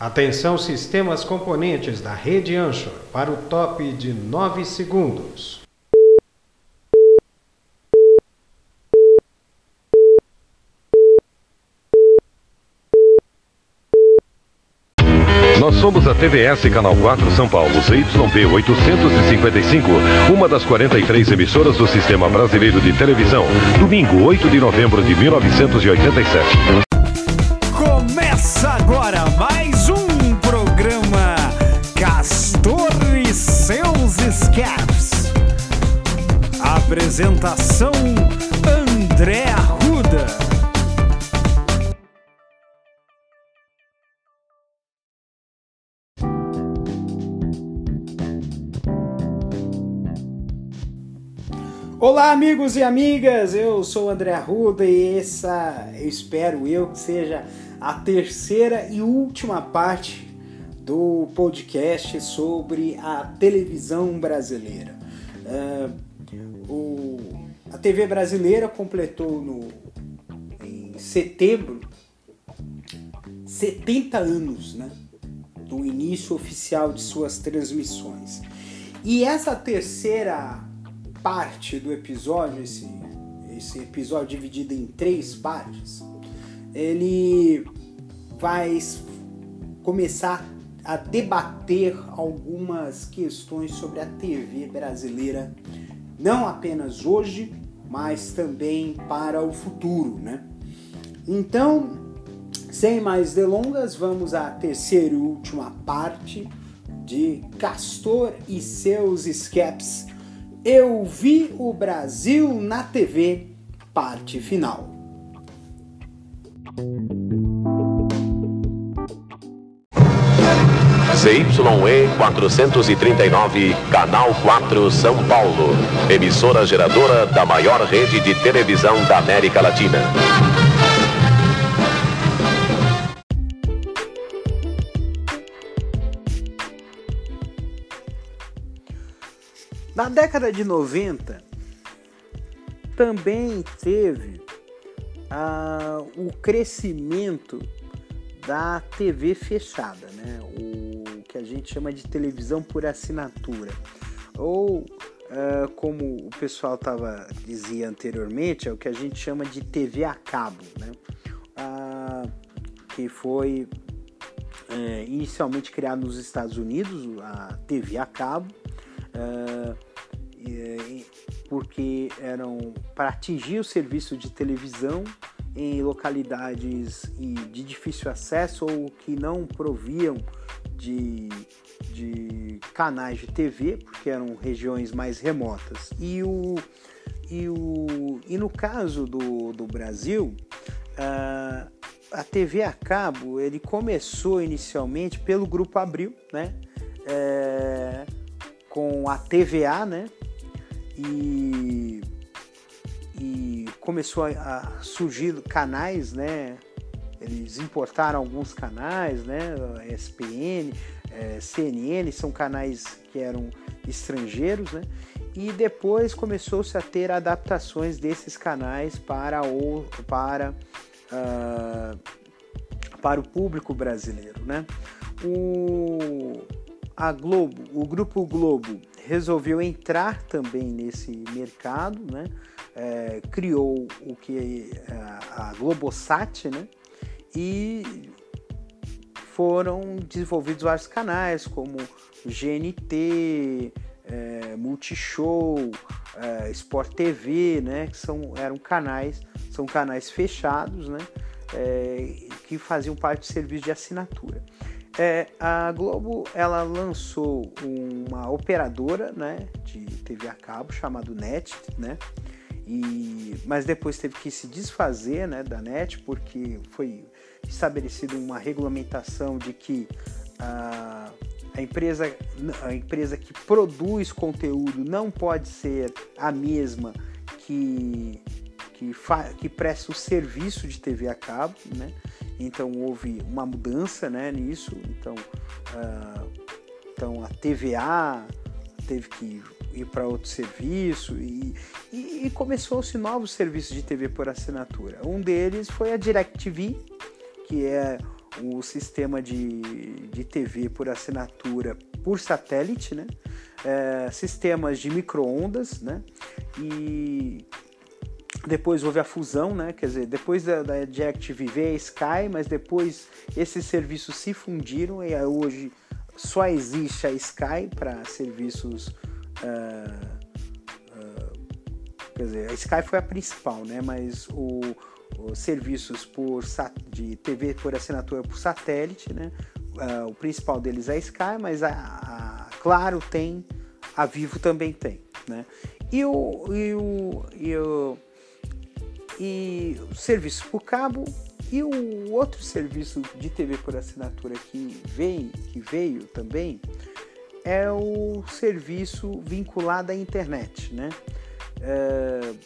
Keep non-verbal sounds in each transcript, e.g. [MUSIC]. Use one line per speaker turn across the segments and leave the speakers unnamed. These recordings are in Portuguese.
Atenção sistemas componentes da rede Anchor para o top de 9 segundos.
Nós somos a TVS Canal 4 São Paulo, ZYP 855, uma das 43 emissoras do Sistema Brasileiro de Televisão. Domingo, 8 de novembro de 1987.
Apresentação André Arruda. Olá, amigos e amigas. Eu sou André Arruda e essa, eu espero eu que seja a terceira e última parte do podcast sobre a televisão brasileira. Uh, o, a TV brasileira completou no, em setembro 70 anos né, do início oficial de suas transmissões. E essa terceira parte do episódio, esse, esse episódio dividido em três partes, ele vai começar a debater algumas questões sobre a TV brasileira, não apenas hoje, mas também para o futuro, né? Então, sem mais delongas, vamos à terceira e última parte de Castor e seus escapes. Eu vi o Brasil na TV, parte final.
CYE 439, Canal 4, São Paulo. Emissora geradora da maior rede de televisão da América Latina.
Na década de 90, também teve ah, o crescimento da TV fechada, né? o que a gente chama de televisão por assinatura. Ou, ah, como o pessoal tava, dizia anteriormente, é o que a gente chama de TV a cabo, né? Ah, que foi é, inicialmente criado nos Estados Unidos, a TV a cabo. Uh, porque eram para atingir o serviço de televisão em localidades de difícil acesso ou que não proviam de, de canais de TV, porque eram regiões mais remotas. E, o, e, o, e no caso do, do Brasil, uh, a TV a cabo ele começou inicialmente pelo Grupo Abril, né? É, com a TVA, né? E, e começou a, surgir canais, né? Eles importaram alguns canais, né? SPN, é, CNN, são canais que eram estrangeiros, né? E depois começou-se a ter adaptações desses canais para o, para, uh, para o público brasileiro, né? O, a Globo, o grupo Globo resolveu entrar também nesse mercado, né? É, criou o que é a Globosat, né? E foram desenvolvidos vários canais como GNT, é, Multishow, é, Sport TV, né? Que são, eram canais, são canais fechados, né? É, que faziam parte do serviço de assinatura. É, a Globo ela lançou uma operadora né, de TV a cabo chamada NET, né? E, mas depois teve que se desfazer né, da NET porque foi estabelecida uma regulamentação de que a, a, empresa, a empresa que produz conteúdo não pode ser a mesma que, que, que presta o serviço de TV a cabo, né? Então houve uma mudança né, nisso. Então, uh, então a TVA teve que ir para outro serviço e, e, e começou-se novos serviços de TV por assinatura. Um deles foi a DirecTV, que é o sistema de, de TV por assinatura por satélite, né? É, sistemas de microondas, né? E depois houve a fusão, né? Quer dizer, depois da, da Active veio a Sky, mas depois esses serviços se fundiram e hoje só existe a Sky para serviços. Uh, uh, quer dizer, a Sky foi a principal, né? Mas o, os serviços por de TV por assinatura por satélite, né? Uh, o principal deles é a Sky, mas a, a, Claro tem, a Vivo também tem, né? E o, e o, e o, e o serviço por cabo e o outro serviço de TV por assinatura que veio, que veio também é o serviço vinculado à internet, né? Uh,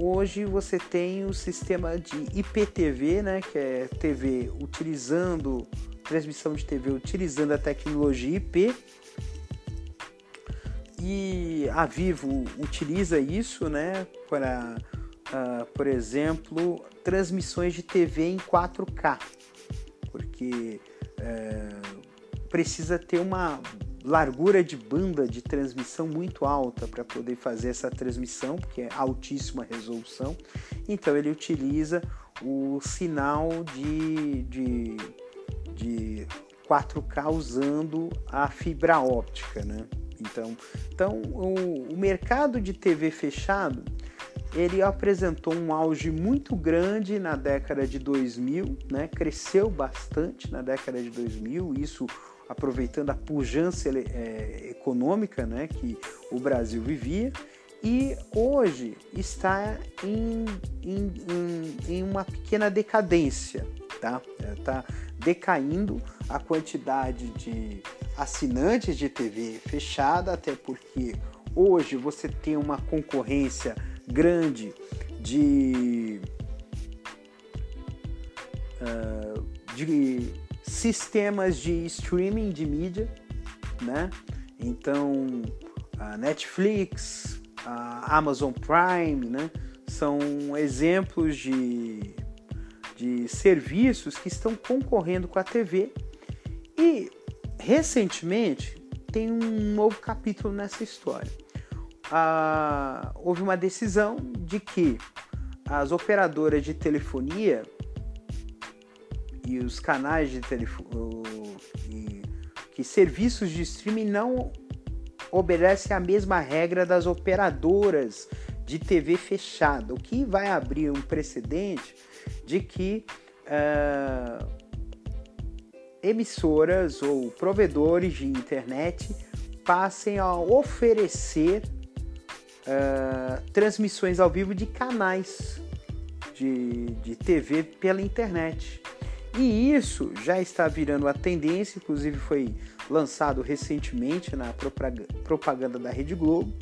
hoje você tem o sistema de IPTV, né, que é TV utilizando transmissão de TV utilizando a tecnologia IP. E a Vivo utiliza isso, né, para, uh, por exemplo, transmissões de TV em 4K, porque uh, precisa ter uma largura de banda de transmissão muito alta para poder fazer essa transmissão, porque é altíssima resolução. Então ele utiliza o sinal de, de, de 4K usando a fibra óptica, né? Então, então o, o mercado de TV fechado ele apresentou um auge muito grande na década de 2000, né? cresceu bastante na década de 2000, isso aproveitando a pujança é, econômica né, que o Brasil vivia, e hoje está em, em, em, em uma pequena decadência, tá? Está é, decaindo a quantidade de assinantes de TV fechada, até porque hoje você tem uma concorrência grande de, uh, de sistemas de streaming de mídia, né? Então, a Netflix, a Amazon Prime, né? São exemplos de, de serviços que estão concorrendo com a TV e recentemente tem um novo capítulo nessa história. Ah, houve uma decisão de que as operadoras de telefonia e os canais de telefone que serviços de streaming não obedecem à mesma regra das operadoras de TV fechada, o que vai abrir um precedente de que uh, emissoras ou provedores de internet passem a oferecer uh, transmissões ao vivo de canais de, de TV pela internet. E isso já está virando a tendência, inclusive foi lançado recentemente na propaganda da Rede Globo,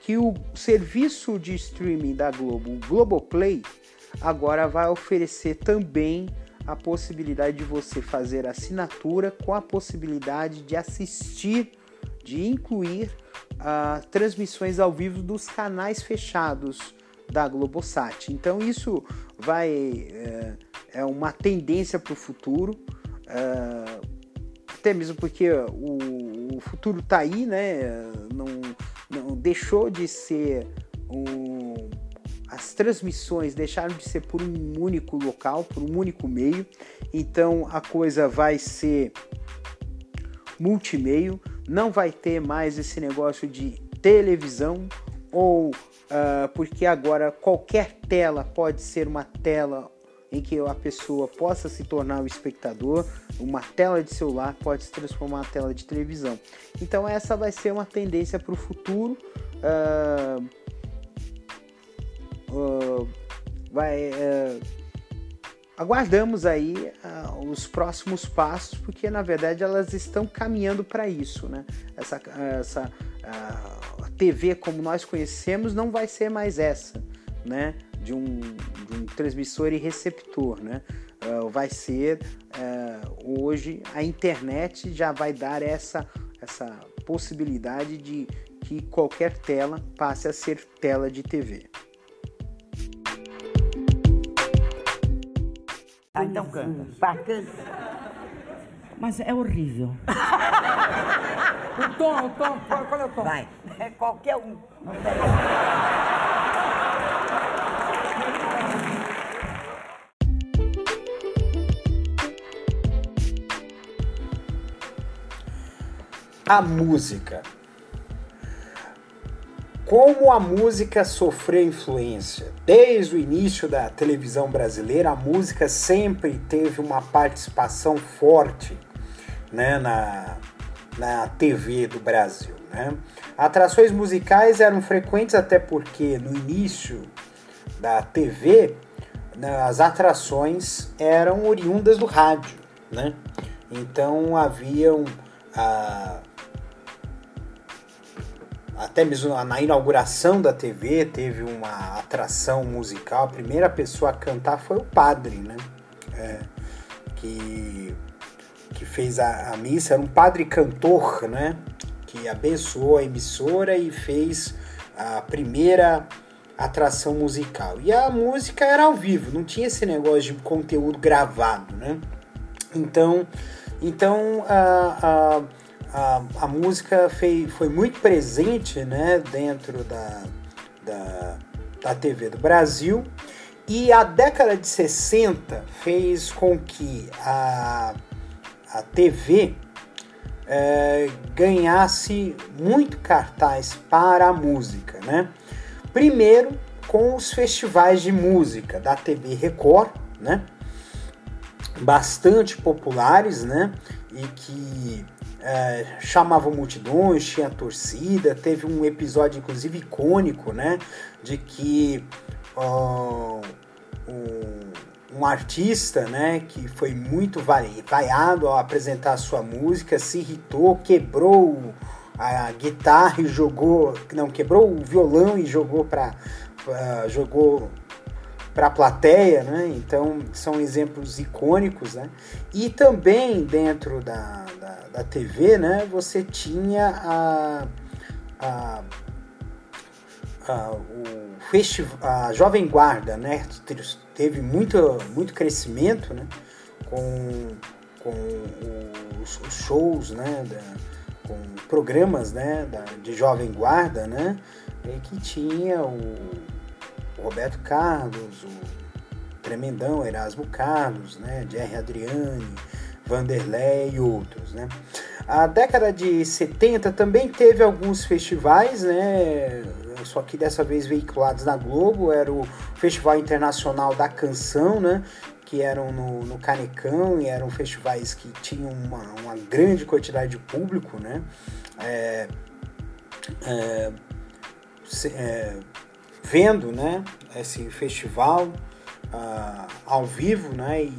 que o serviço de streaming da Globo, o Globoplay, agora vai oferecer também a possibilidade de você fazer assinatura com a possibilidade de assistir, de incluir uh, transmissões ao vivo dos canais fechados da Globosat. Então isso vai é, é uma tendência para o futuro, é, até mesmo porque o, o futuro está aí, né? Não, não deixou de ser um, as transmissões deixaram de ser por um único local, por um único meio. Então a coisa vai ser multimeio, não vai ter mais esse negócio de televisão ou uh, porque agora qualquer tela pode ser uma tela em que a pessoa possa se tornar o espectador, uma tela de celular pode se transformar em tela de televisão. Então essa vai ser uma tendência para o futuro. Uh, uh, vai, aguardamos aí os próximos passos, porque na verdade elas estão caminhando para isso, né? Essa, essa TV como nós conhecemos não vai ser mais essa, né? De um, de um transmissor e receptor, né? Uh, vai ser uh, hoje a internet já vai dar essa, essa possibilidade de que qualquer tela passe a ser tela de TV.
A então canta.
Pá, canta.
Mas é horrível. [LAUGHS]
O tom, o tom, qual, qual é o tom?
Vai. É qualquer um.
A música. Como a música sofreu influência? Desde o início da televisão brasileira, a música sempre teve uma participação forte né, na, na TV do Brasil. Né? Atrações musicais eram frequentes até porque no início da TV né, as atrações eram oriundas do rádio. Né? Então haviam. Ah, até mesmo na inauguração da TV teve uma atração musical. A primeira pessoa a cantar foi o padre, né? É, que, que fez a, a, missa. Era um padre cantor, né? Que abençoou a emissora e fez a primeira atração musical. E a música era ao vivo, não tinha esse negócio de conteúdo gravado, né? Então, então a, a a, a música foi, foi muito presente né, dentro da, da, da TV do Brasil e a década de 60 fez com que a, a TV é, ganhasse muito cartaz para a música. Né? Primeiro com os festivais de música da TV Record, né? bastante populares, né? E que é, chamavam multidões, tinha torcida, teve um episódio inclusive icônico, né, de que um, um, artista, né, que foi muito vaiado ao apresentar sua música, se irritou, quebrou a guitarra e jogou, não, quebrou o violão e jogou para uh, jogou para a plateia, né? Então são exemplos icônicos, né? E também dentro da, da, da TV, né? Você tinha a, a, a o festival, a Jovem Guarda, né? Teve muito, muito crescimento, né? Com, com os, os shows, né? Da, com programas, né? Da, de Jovem Guarda, né? E que tinha o o Roberto Carlos, o Tremendão Erasmo Carlos, né, Jerry Adriani, Vanderlei e outros, né. A década de 70 também teve alguns festivais, né, só que dessa vez veiculados na Globo, era o Festival Internacional da Canção, né, que eram no, no Canecão e eram festivais que tinham uma, uma grande quantidade de público, né, é, é, é, vendo né, esse festival uh, ao vivo, né, e,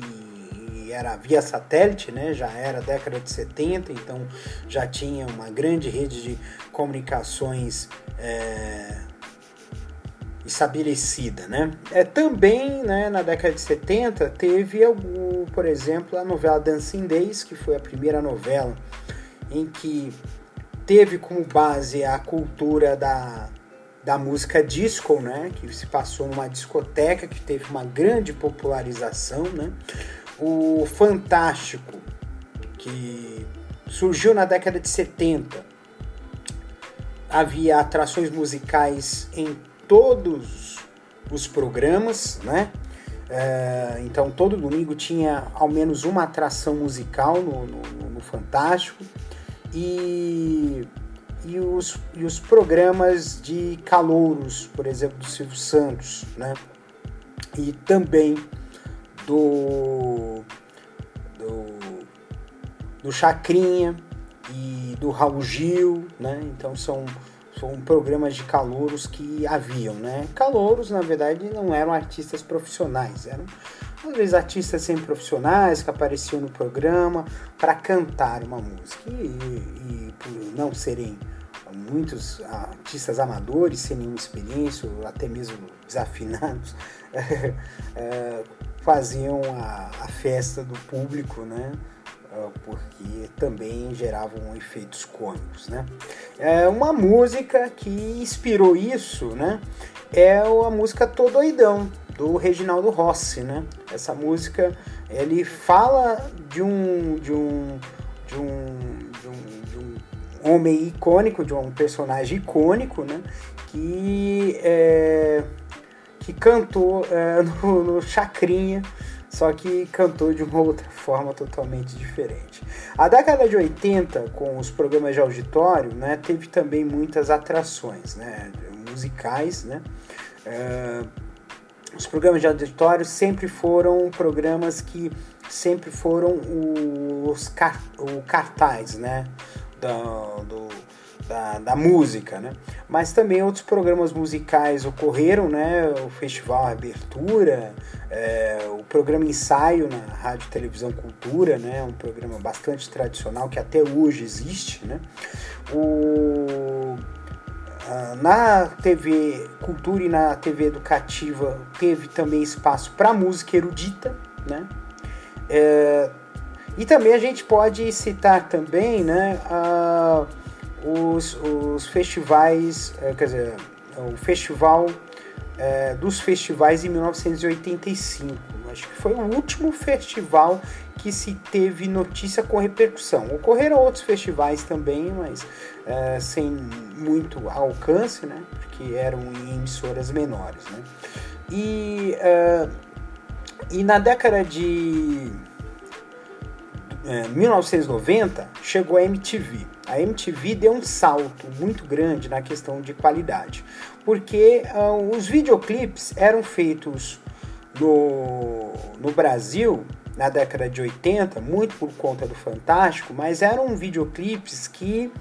e, era via satélite, né, já era década de 70, então já tinha uma grande rede de comunicações é, estabelecida. Né. É, também né, na década de 70 teve, por exemplo, a novela Dancing Days, que foi a primeira novela em que teve como base a cultura da da música disco, né, que se passou numa discoteca que teve uma grande popularização, né? O Fantástico, que surgiu na década de 70. Havia atrações musicais em todos os programas, né? É, então todo domingo tinha ao menos uma atração musical no, no, no Fantástico. E e os, e os programas de calouros, por exemplo, do Silvio Santos, né? E também do, do, do Chacrinha e do Raul Gil, né? Então são, são programas de calouros que haviam, né? Calouros, na verdade, não eram artistas profissionais, eram vezes artistas semi-profissionais que apareciam no programa para cantar uma música. E, e, por não serem muitos artistas amadores sem nenhuma experiência, ou até mesmo desafinados, é, [LAUGHS] faziam a, a, festa do público, né? É, porque também geravam efeitos cômicos, né? É uma música que inspirou isso, né? É a música Tô Doidão, do Reginaldo Rossi, né? Essa música Ele fala de um de um de um, de um, de um homem icônico, de um personagem icônico, né? Que é, que cantou é, [LAUGHS] no, no Chacrinha, só que cantou de uma outra [LAUGHS] forma totalmente diferente. A década de 80, com os programas de auditório, né, teve também muitas atrações né, musicais. Né? É, os programas de auditório sempre foram programas que sempre foram os car o cartaz né, do, do da, da música, né? Mas também outros programas musicais ocorreram, né? O Festival Abertura, é, o programa Ensaio na Rádio Televisão Cultura, né? Um programa bastante tradicional que até hoje existe, né? O na TV Cultura e na TV Educativa teve também espaço para música erudita, né? É, e também a gente pode citar também, né? A, os, os festivais, é, quer dizer, o festival é, dos festivais em 1985. Acho que foi o último festival que se teve notícia com repercussão. Ocorreram outros festivais também, mas é, sem muito alcance, né? Porque eram em emissoras menores, né? E, é, e na década de 1990 é, chegou a MTV. A MTV deu um salto muito grande na questão de qualidade, porque uh, os videoclipes eram feitos no, no Brasil na década de 80, muito por conta do Fantástico, mas eram videoclipes que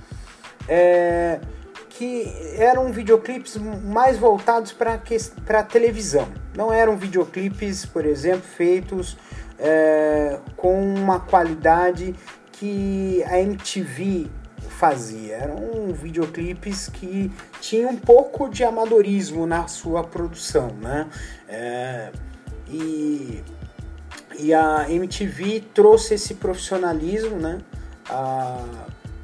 é, que eram videoclipes mais voltados para a televisão. Não eram videoclipes, por exemplo, feitos é, com uma qualidade que a MTV fazia. Eram videoclipes que tinham um pouco de amadorismo na sua produção, né? É, e, e a MTV trouxe esse profissionalismo, né? A,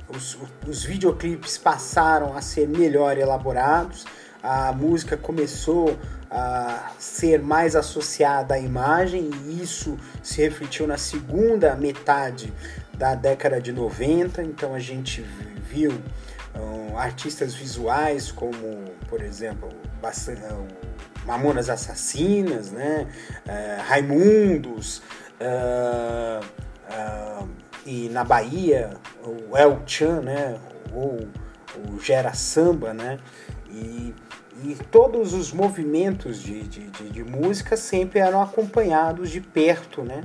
os, os videoclipes passaram a ser melhor elaborados, a música começou a ser mais associada à imagem e isso se refletiu na segunda metade da década de 90. Então a gente viu um, artistas visuais como, por exemplo, Mamonas Assassinas, né? Uh, Raimundos, uh, uh, e na Bahia o El Chan, né? ou o Gera Samba, né? E e todos os movimentos de, de, de, de, música sempre eram acompanhados de perto, né?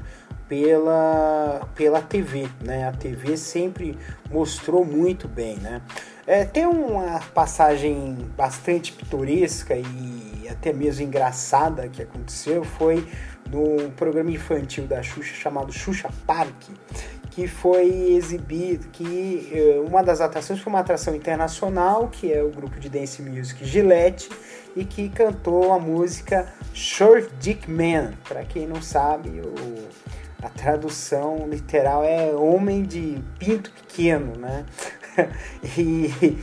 Pela, pela TV, né? A TV sempre mostrou muito bem, né? É, tem uma passagem bastante pitoresca e até mesmo engraçada que aconteceu, foi no programa infantil da Xuxa chamado Xuxa Park, que foi exibido, que eh, uma das atrações foi uma atração internacional, que é o grupo de dance music Gillette, e que cantou a música Short Dick Man. Para quem não sabe, o, a tradução literal é homem de pinto pequeno, né? [LAUGHS] e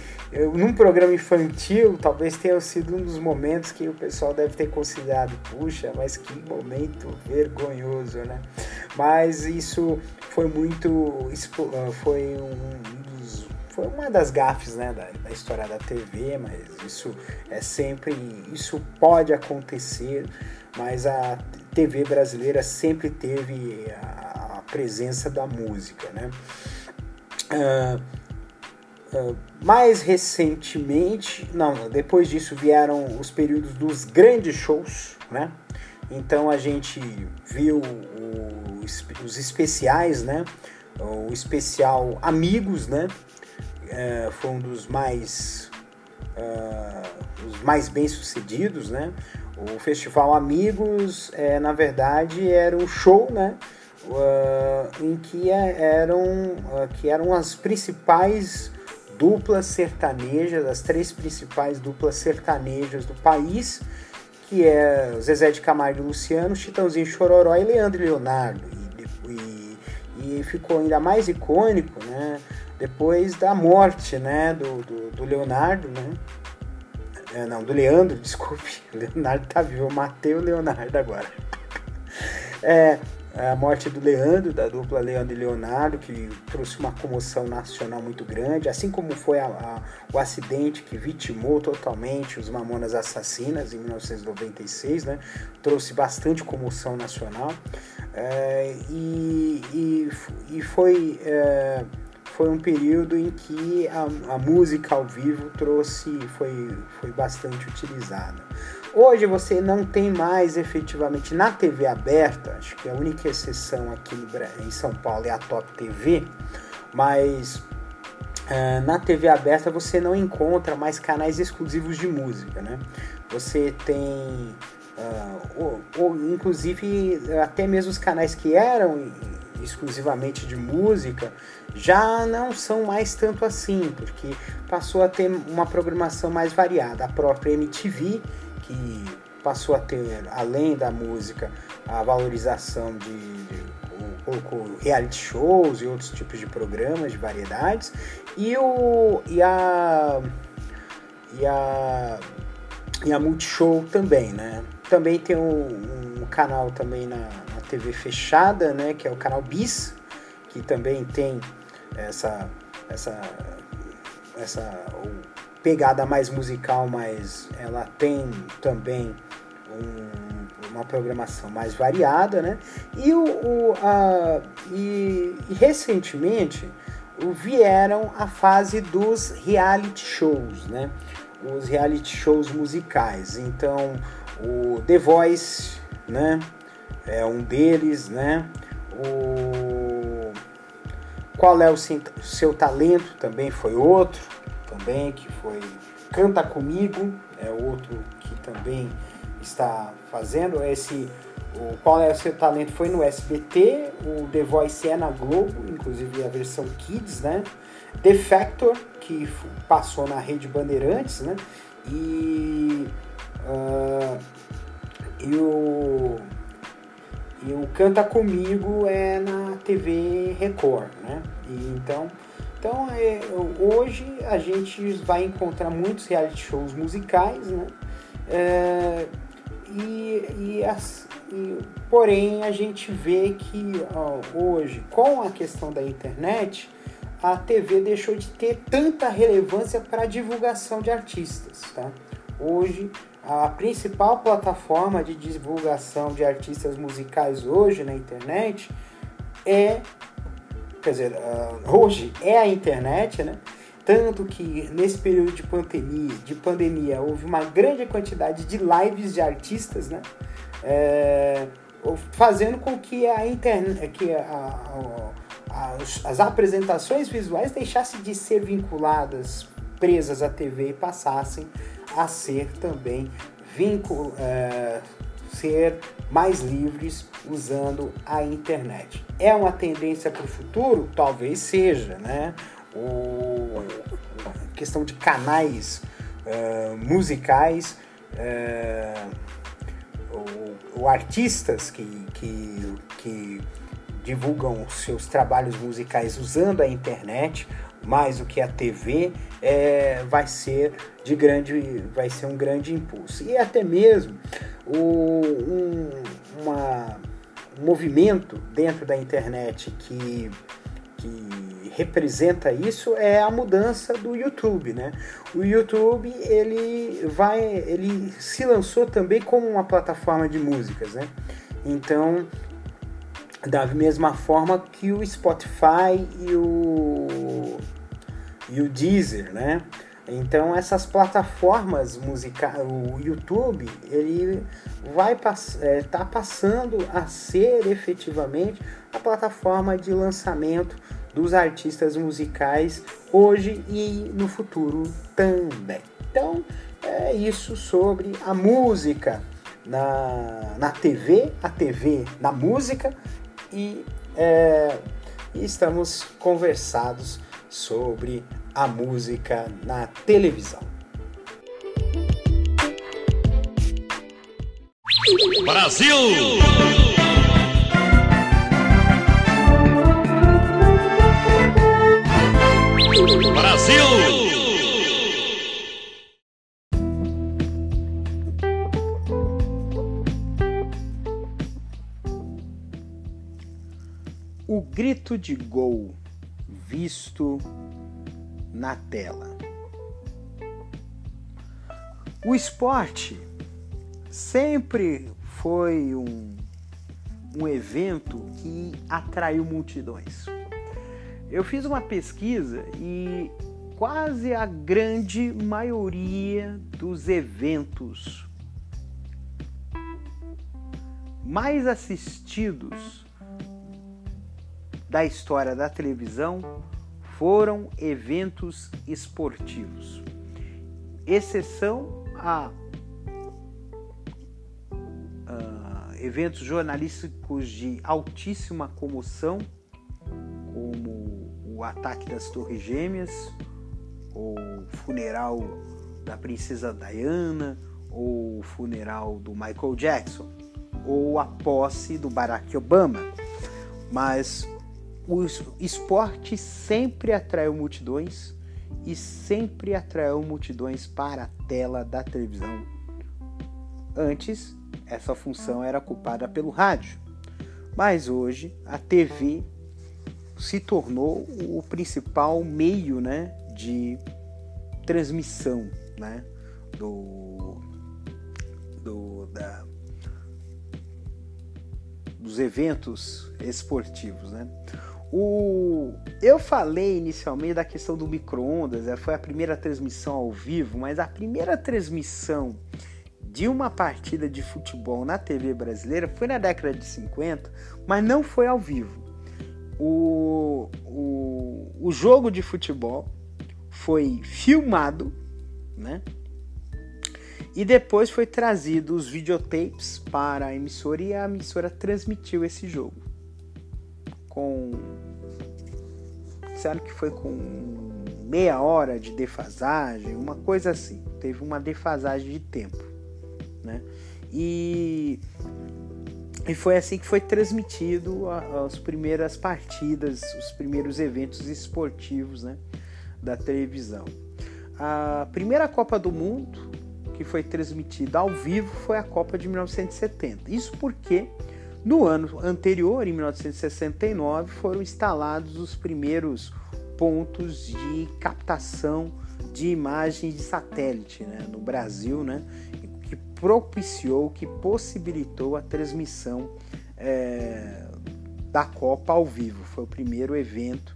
num programa infantil, talvez tenha sido um dos momentos que o pessoal deve ter considerado, puxa, mas que momento vergonhoso, né? Mas isso foi muito. Ah, foi um. Foi uma das gafes né, da, da história da TV, mas isso é sempre. Isso pode acontecer, mas a TV brasileira sempre teve a, presença da música, né? Uh, Uh, mais recentemente, não, depois disso vieram os períodos dos grandes shows, né? Então a gente viu o, os especiais, né? O especial Amigos, né? Uh, foi um dos mais os mais bem sucedidos, né? O festival Amigos, é, na verdade, era um show, né? Uh, em que eram, uh, que eram as principais duplas sertanejas, as três principais duplas sertanejas do país, que é Zezé de Camargo e Luciano, Chitãozinho Chororó e Leandro e Leonardo. E, e, e, ficou ainda mais icônico, né? Depois da morte, né? Do, do, do Leonardo, né? É, não, do Leandro, [LAUGHS] desculpe. Leonardo tá vivo, eu matei o Leonardo agora. É, a morte do Leandro, da dupla Leandro e Leonardo, que trouxe uma comoção nacional muito grande, assim como foi a, a, o acidente que vitimou totalmente os Mamonas Assassinas em 1996, né? trouxe bastante comoção nacional é, e, e, e, foi, é, foi um período em que a, a música ao vivo trouxe, foi, foi bastante utilizada. Hoje você não tem mais efetivamente na TV aberta, acho que a única exceção aqui em São Paulo é a Top TV, mas uh, na TV aberta você não encontra mais canais exclusivos de música, né? Você tem, uh, ou, ou, inclusive até mesmo os canais que eram exclusivamente de música já não são mais tanto assim, porque passou a ter uma programação mais variada. A própria MTV que passou a ter, além da música, a valorização de, de colocou reality shows e outros tipos de programas, de variedades, e, o, e a e a e a Multishow também, né? Também tem um, um canal também na, na, TV fechada, né? Que é o canal Bis, que também tem essa essa essa pegada mais musical, mas ela tem também um, uma programação mais variada, né? E, o, o a, e, e recentemente vieram a fase dos reality shows, né? Os reality shows musicais. Então, o The Voice, né? É um deles, né? O Qual é o seu talento também foi outro também, que foi Canta Comigo, é outro que também está fazendo. Esse o Qual é o seu talento foi no SBT, o The Voice é na Globo, inclusive a versão Kids, né? The Factor, que passou na Rede Bandeirantes, né? E, Canta Comigo é na TV Record, né? E, então então, é, hoje a gente vai encontrar muitos reality shows musicais, né? É, e, e, as, e, porém, a gente vê que ó, hoje, com a questão da internet, a TV deixou de ter tanta relevância para divulgação de artistas. Tá? Hoje, a principal plataforma de divulgação de artistas musicais hoje na internet é quer dizer, uh, hoje é a internet, né? Tanto que nesse período de pandemia, de pandemia houve uma grande quantidade de lives de artistas, né? É, fazendo com que a internet, que a, a, as apresentações visuais deixassem de ser vinculadas, presas à TV e passassem a ser também vincul, é, ser mais livres usando a internet. É uma tendência para o futuro? Talvez seja, né? O, a questão de canais uh, musicais, o, artistas que, que, que divulgam seus trabalhos musicais usando a internet mais do que a TV é, vai ser de grande vai ser um grande impulso e até mesmo o, um, uma, um movimento dentro da internet que, que representa isso é a mudança do YouTube, né? O YouTube ele vai, ele se lançou também como uma plataforma de músicas, né? Então, da mesma forma que o Spotify e o e o Deezer, né? Então essas plataformas musicais, o YouTube, ele vai estar é, tá passando a ser efetivamente a plataforma de lançamento dos artistas musicais hoje e no futuro também. Então é isso sobre a música na, na TV, a TV na música e, é, e estamos conversados sobre a música na televisão.
Brasil! Brasil!
grito de gol visto na tela. O esporte sempre foi um, um evento que atraiu multidões. Eu fiz uma pesquisa e quase a grande maioria dos eventos mais assistidos da história da televisão foram eventos esportivos. Exceção a uh, eventos jornalísticos de altíssima comoção, como o ataque das Torres Gêmeas, ou funeral da princesa Diana, ou o funeral do Michael Jackson, ou a posse do Barack Obama. Mas o esporte sempre atraiu multidões e sempre atraiu multidões para a tela da televisão. Antes, essa função era ocupada pelo rádio, mas hoje a TV se tornou o principal meio né, de transmissão né, do, do, da, dos eventos esportivos. Né? O, eu falei inicialmente da questão do micro-ondas, é, foi a primeira transmissão ao vivo, mas a primeira transmissão de uma partida de futebol na TV brasileira foi na década de 50, mas não foi ao vivo. O, o, o jogo de futebol foi filmado, né? E depois foi trazido os videotapes para a emissora e a emissora transmitiu esse jogo com. Disseram que foi com meia hora de defasagem, uma coisa assim. Teve uma defasagem de tempo, né? E, e foi assim que foi transmitido as primeiras partidas, os primeiros eventos esportivos, né? Da televisão. A primeira Copa do Mundo que foi transmitida ao vivo foi a Copa de 1970. Isso porque no ano anterior, em 1969, foram instalados os primeiros pontos de captação de imagens de satélite né, no Brasil, né, que propiciou, que possibilitou a transmissão é, da Copa ao vivo. Foi o primeiro evento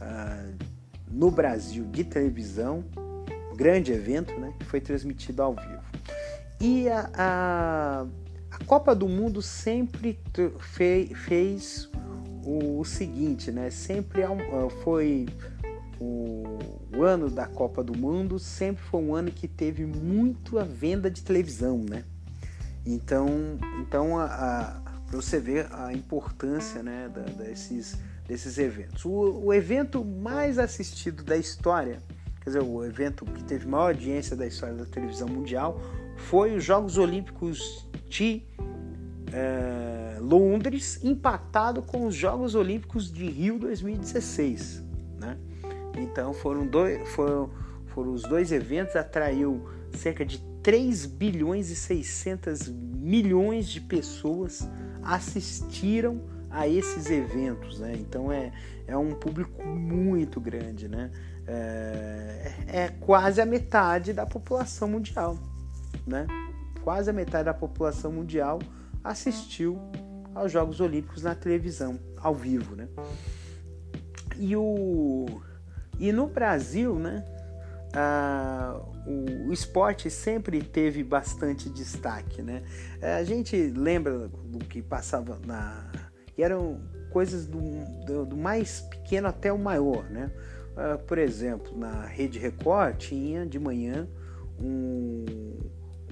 uh, no Brasil de televisão, grande evento, né, que foi transmitido ao vivo. E a, a a Copa do Mundo sempre fez o seguinte, né? Sempre foi o, ano da Copa do Mundo, sempre foi um ano que teve muito a venda de televisão, né? Então, então a, para você ver a importância, né, da, desses desses eventos. O, o evento mais assistido da história, quer dizer, o evento que teve maior audiência da história da televisão mundial, foi os Jogos Olímpicos de é, Londres, empatado com os Jogos Olímpicos de Rio 2016. Né? Então foram, dois, foram, foram os dois eventos, atraiu cerca de 3 bilhões e 600 milhões de pessoas assistiram a esses eventos, né? Então é, é um público muito grande, né? É, é quase a metade da população mundial, né? Quase a metade da população mundial assistiu aos Jogos Olímpicos na televisão, ao vivo, né? E, o, e no Brasil, né, o, o, esporte sempre teve bastante destaque, né? É, a gente lembra do que passava na... E eram coisas do, do, do mais pequeno até o maior, né? Ah, por exemplo, na Rede Record tinha de manhã um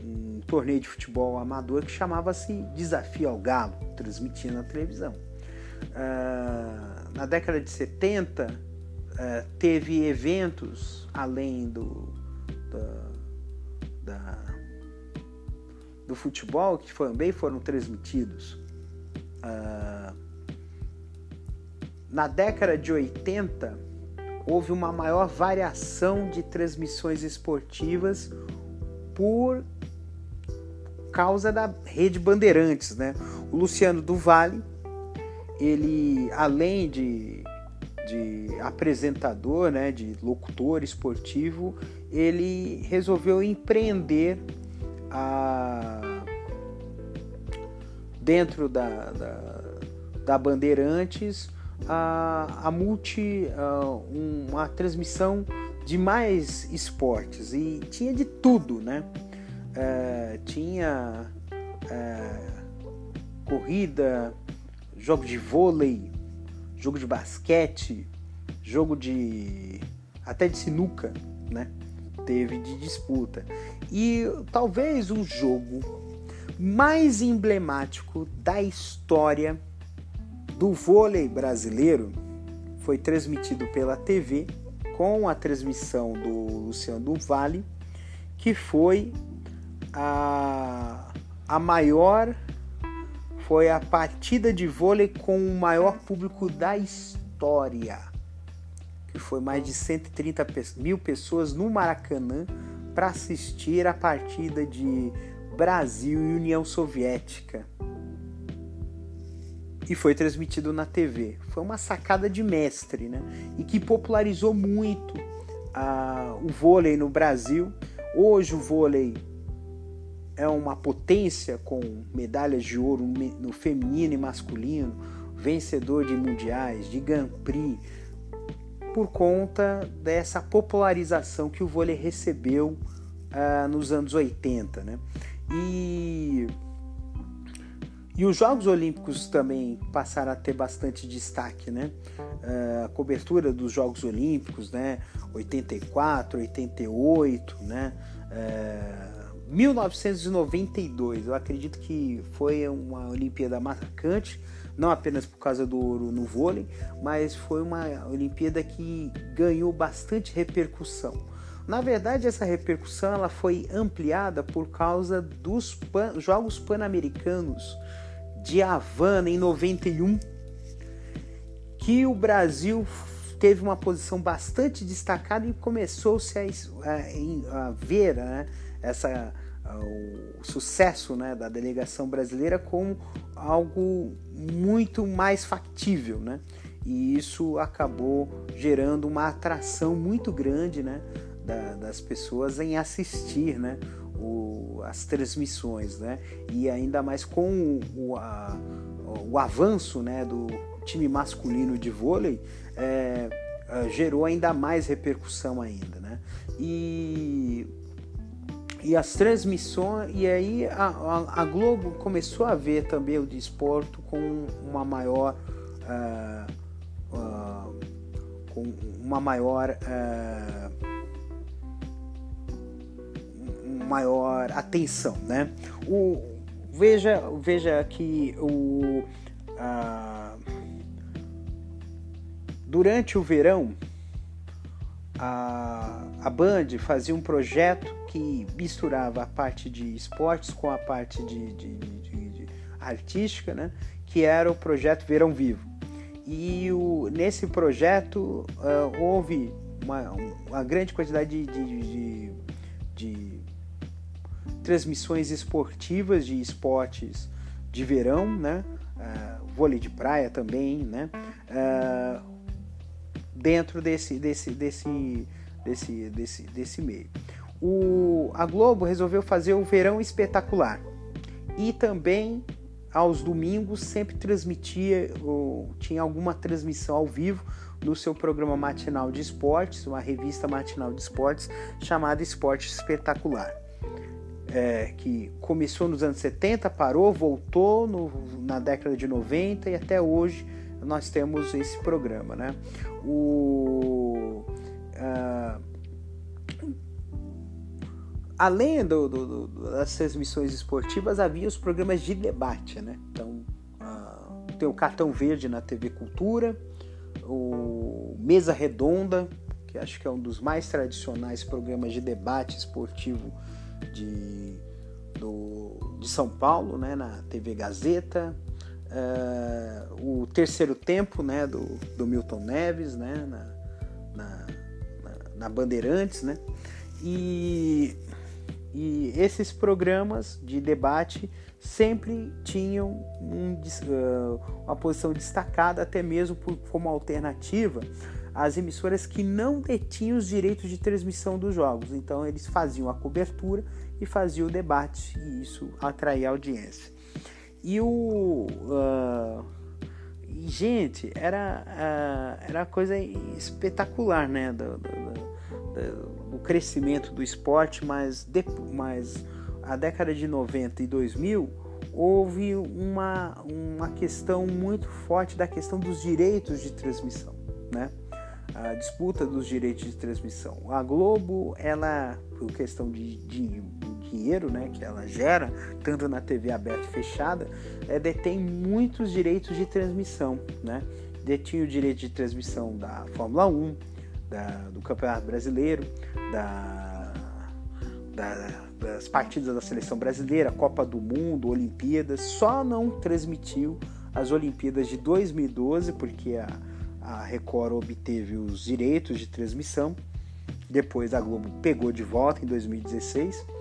um torneio de futebol amador que chamava-se Desafio ao Galo, transmitia na televisão. Uh, na década de 70, uh, ah, teve eventos além do, da, do futebol que também foram transmitidos. Uh, na década de 80, houve uma maior variação de transmissões esportivas por causa da rede Bandeirantes, né? O Luciano do Vale, ele além de, de apresentador, né, de locutor esportivo, ele resolveu empreender a, dentro da, da, da Bandeirantes a, a multi a, uma transmissão de mais esportes e tinha de tudo, né? É, tinha é, corrida, jogo de vôlei, jogo de basquete, jogo de até de sinuca, né? Teve de disputa. E talvez o jogo mais emblemático da história do vôlei brasileiro foi transmitido pela TV com a transmissão do Luciano Vale, que foi a, a maior foi a partida de vôlei com o maior público da história, que foi mais de 130 mil pessoas no Maracanã para assistir a partida de Brasil e União Soviética. E foi transmitido na TV. Foi uma sacada de mestre, né? E que popularizou muito uh, o vôlei no Brasil. Hoje o vôlei é uma potência com medalhas de ouro no feminino e masculino, vencedor de mundiais, de Grand Prix, por conta dessa popularização que o vôlei recebeu uh, nos anos 80. Né? E, e os Jogos Olímpicos também passaram a ter bastante destaque. Né? Uh, a cobertura dos Jogos Olímpicos, né? 84, 88, né? Uh, 1992, eu acredito que foi uma Olimpíada marcante, não apenas por causa do ouro no vôlei, mas foi uma Olimpíada que ganhou bastante repercussão. Na verdade, essa repercussão ela foi ampliada por causa dos Pan Jogos Pan-Americanos de Havana em 91, que o Brasil teve uma posição bastante destacada e começou-se a, a, a, ver né, essa o sucesso né, da delegação brasileira como algo muito mais factível, né? E isso acabou gerando uma atração muito grande, né, da, das pessoas em assistir, né, o, as transmissões, né? E ainda mais com o, a, o avanço, né, do time masculino de vôlei, é, gerou ainda mais repercussão ainda, né? E e as transmissões e aí a, a, a, Globo começou a ver também o desporto com uma maior uh, uh, com uma maior uh, maior atenção né? O veja veja que o durante o verão a, a Band fazia um projeto que misturava a parte de esportes com a parte de, de, de, de artística, né? que era o projeto Verão Vivo. E o, nesse projeto uh, houve uma, uma, grande quantidade de, de, transmissões esportivas de esportes de verão, né? Uh, vôlei de praia também, né? Uh, dentro desse, desse, desse, desse, desse, desse meio. O, a Globo resolveu fazer o Verão Espetacular e também aos domingos sempre transmitia ou tinha alguma transmissão ao vivo no seu programa matinal de esportes, uma revista matinal de esportes chamada Esporte Espetacular. É, que começou nos anos 70, parou, voltou no, na década de 90 e até hoje nós temos esse programa, né? O, uh, além do, do, do, das transmissões esportivas, havia os programas de debate, né? Então, uh, tem o Cartão Verde na TV Cultura, o Mesa Redonda, que acho que é um dos mais tradicionais programas de debate esportivo de, do, de São Paulo, né? Na TV Gazeta, uh, o terceiro tempo né, do, do Milton Neves né, na, na, na, Bandeirantes. Né, e, e esses programas de debate sempre tinham um, uh, uma posição destacada, até mesmo por, como alternativa às emissoras que não detinham os direitos de transmissão dos jogos. Então eles faziam a cobertura e faziam o debate, e isso atraía audiência. E o. Uh, gente, era, uh, era coisa espetacular, né? Do, do, do, do, crescimento do esporte, mas, de, mas a década de 90 e 2000 houve uma, uma questão muito forte da questão dos direitos de transmissão, né? A disputa dos direitos de transmissão. A Globo, ela, por questão de, de dinheiro né, que ela gera, tanto na TV aberta e fechada, é, detém muitos direitos de transmissão. Né? Detinha o direito de transmissão da Fórmula 1, da, do Campeonato Brasileiro, da, da, das partidas da Seleção Brasileira, Copa do Mundo, Olimpíadas, só não transmitiu as Olimpíadas de 2012, porque a, a Record obteve os direitos de transmissão. Depois a Globo pegou de volta em 2016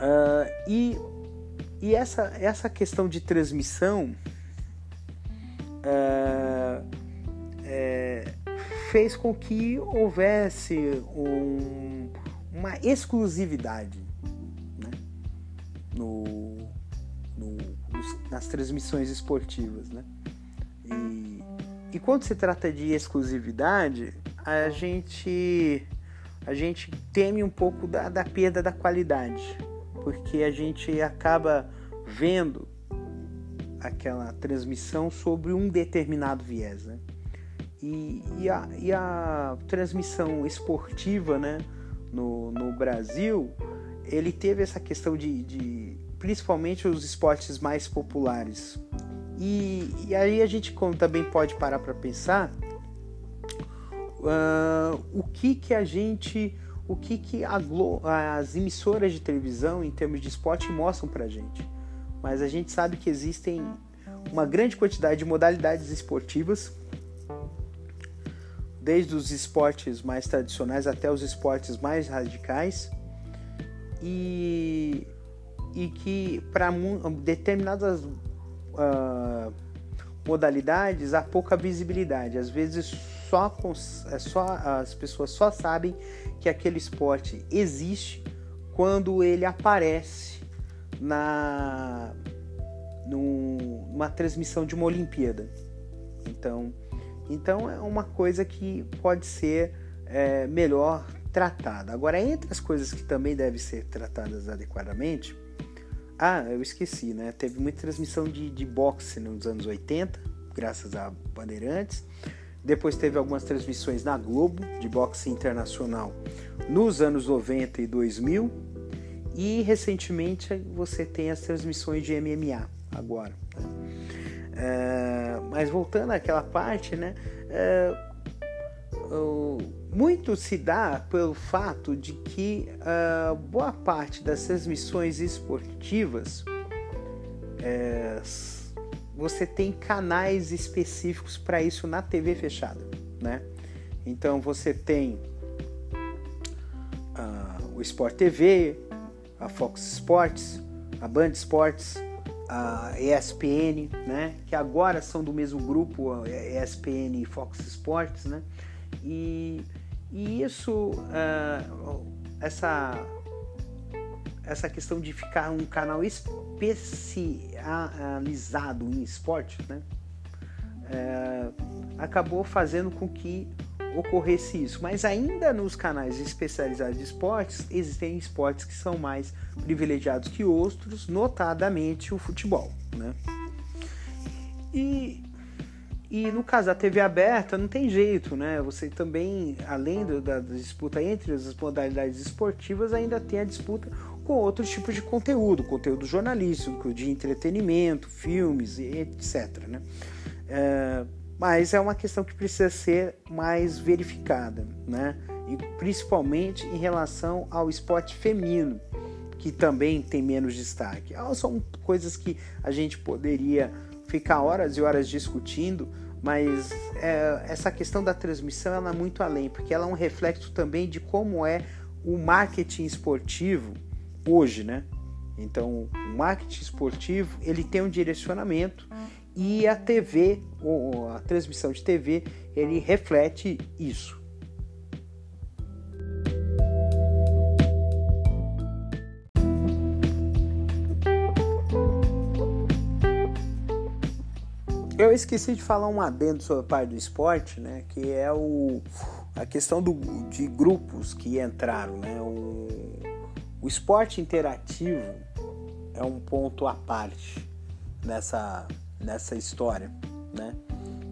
Uh, e e essa, essa questão de transmissão uh, é, fez com que houvesse um, uma exclusividade né? no, no, nas transmissões esportivas. Né? E, e quando se trata de exclusividade, a gente, a gente teme um pouco da, da perda da qualidade porque a gente acaba vendo aquela transmissão sobre um determinado viés, né? E, e, a, e a, transmissão esportiva, né, no, no Brasil, ele teve essa questão de, de principalmente os esportes mais populares. E, e aí a gente também pode parar para pensar uh, o que que a gente o que, que as emissoras de televisão, em termos de esporte, mostram para a gente. Mas a gente sabe que existem uma grande quantidade de modalidades esportivas, desde os esportes mais tradicionais até os esportes mais radicais, e, e que para determinadas uh, modalidades há pouca visibilidade. Às vezes só, é só as pessoas só sabem que aquele esporte existe quando ele aparece na numa transmissão de uma Olimpíada. Então, então é uma coisa que pode ser é, melhor tratada. Agora, entre as coisas que também devem ser tratadas adequadamente, ah, eu esqueci, né? Teve muita transmissão de, de boxe nos anos 80, graças a Bandeirantes. Depois teve algumas transmissões na Globo de boxe internacional nos anos 90 e 2000. E recentemente você tem as transmissões de MMA agora. Né? É, mas voltando àquela parte, né? É, muito se dá pelo fato de que uh, boa parte das transmissões esportivas você tem canais específicos para isso na TV fechada, né? Então você tem uh, o Sport TV, a Fox Sports, a Band Sports, a ESPN, né? Que agora são do mesmo grupo, a ESPN e Fox Sports, né? E, e isso, uh, essa essa questão de ficar um canal especializado em esporte, né? É, acabou fazendo com que ocorresse isso. Mas ainda nos canais especializados de esportes, existem esportes que são mais privilegiados que outros, notadamente o futebol. Né? E e no caso da TV aberta, não tem jeito, né? Você também, além da, disputa entre as modalidades esportivas, ainda tem a disputa com outros tipos de conteúdo, conteúdo jornalístico, de entretenimento, filmes, etc. Né? É, mas é uma questão que precisa ser mais verificada, né? E principalmente em relação ao esporte feminino, que também tem menos destaque. Ah, são coisas que a gente poderia ficar horas e horas discutindo, mas é, essa questão da transmissão ela é muito além, porque ela é um reflexo também de como é o marketing esportivo hoje, né? Então, o marketing esportivo ele tem um direcionamento e a TV, ou a transmissão de TV, ele reflete isso. Eu esqueci de falar um adendo sobre a parte do esporte, né? Que é o, a questão do, de grupos que entraram, né? O, o esporte interativo é um ponto à parte nessa, nessa história, né?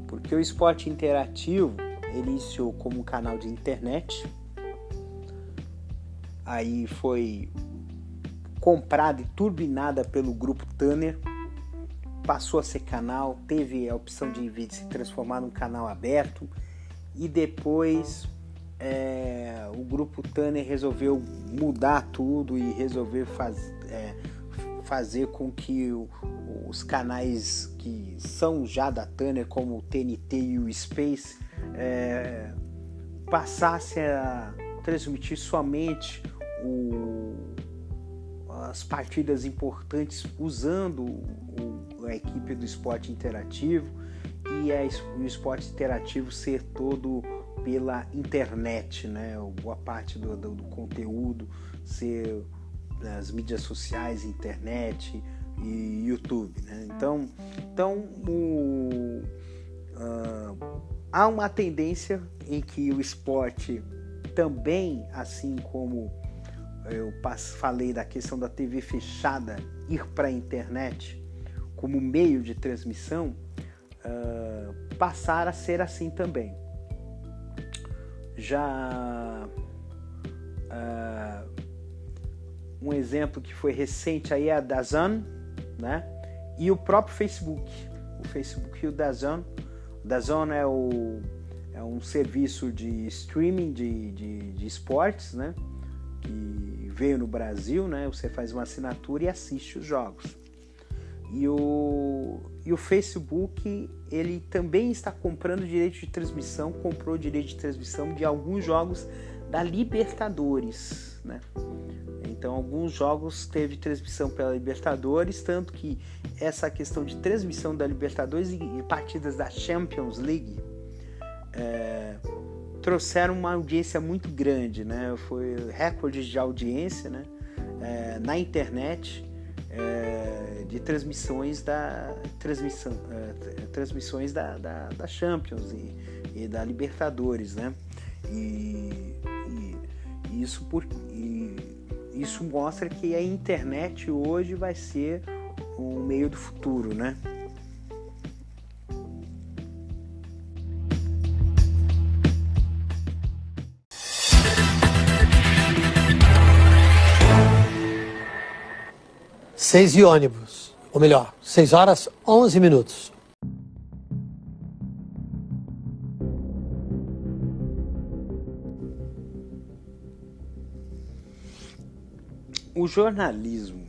Porque o esporte interativo ele iniciou como um canal de internet, aí foi comprada e turbinada pelo grupo Tanner passou a ser canal, teve a opção de, de se transformar num canal aberto e depois é, o grupo Tanner resolveu mudar tudo e resolver faz, é, fazer com que o, os canais que são já da Tanner, como o TNT e o Space, é, passassem a transmitir somente o, as partidas importantes usando o, a equipe do esporte interativo e é o esporte interativo ser todo pela internet, né? Boa parte do, do, do conteúdo ser nas mídias sociais, internet e YouTube, né? Então, então o, uh, há uma tendência em que o esporte também, assim como eu falei da questão da TV fechada, ir para a internet, como meio de transmissão uh, passar a ser assim também. Já uh, um exemplo que foi recente aí é a Dazan, né? E o próprio Facebook. O Facebook e o Dazan. O Dazan é, o, é um serviço de streaming de, de, de esportes, né? Que veio no Brasil, né? Você faz uma assinatura e assiste os jogos. E o, e o Facebook ele também está comprando direito de transmissão, comprou direito de transmissão de alguns jogos da Libertadores, né? Então alguns jogos teve transmissão pela Libertadores, tanto que essa questão de transmissão da Libertadores e partidas da Champions League é, trouxeram uma audiência muito grande, né? Foi recorde de audiência, né? É, na internet é, de transmissões da transmissão, é, transmissões da, da, da Champions e, e, da Libertadores, né? E, e isso por isso mostra que a internet hoje vai ser um meio do futuro, né?
Seis e ônibus. Ou melhor, seis horas, onze minutos.
O jornalismo.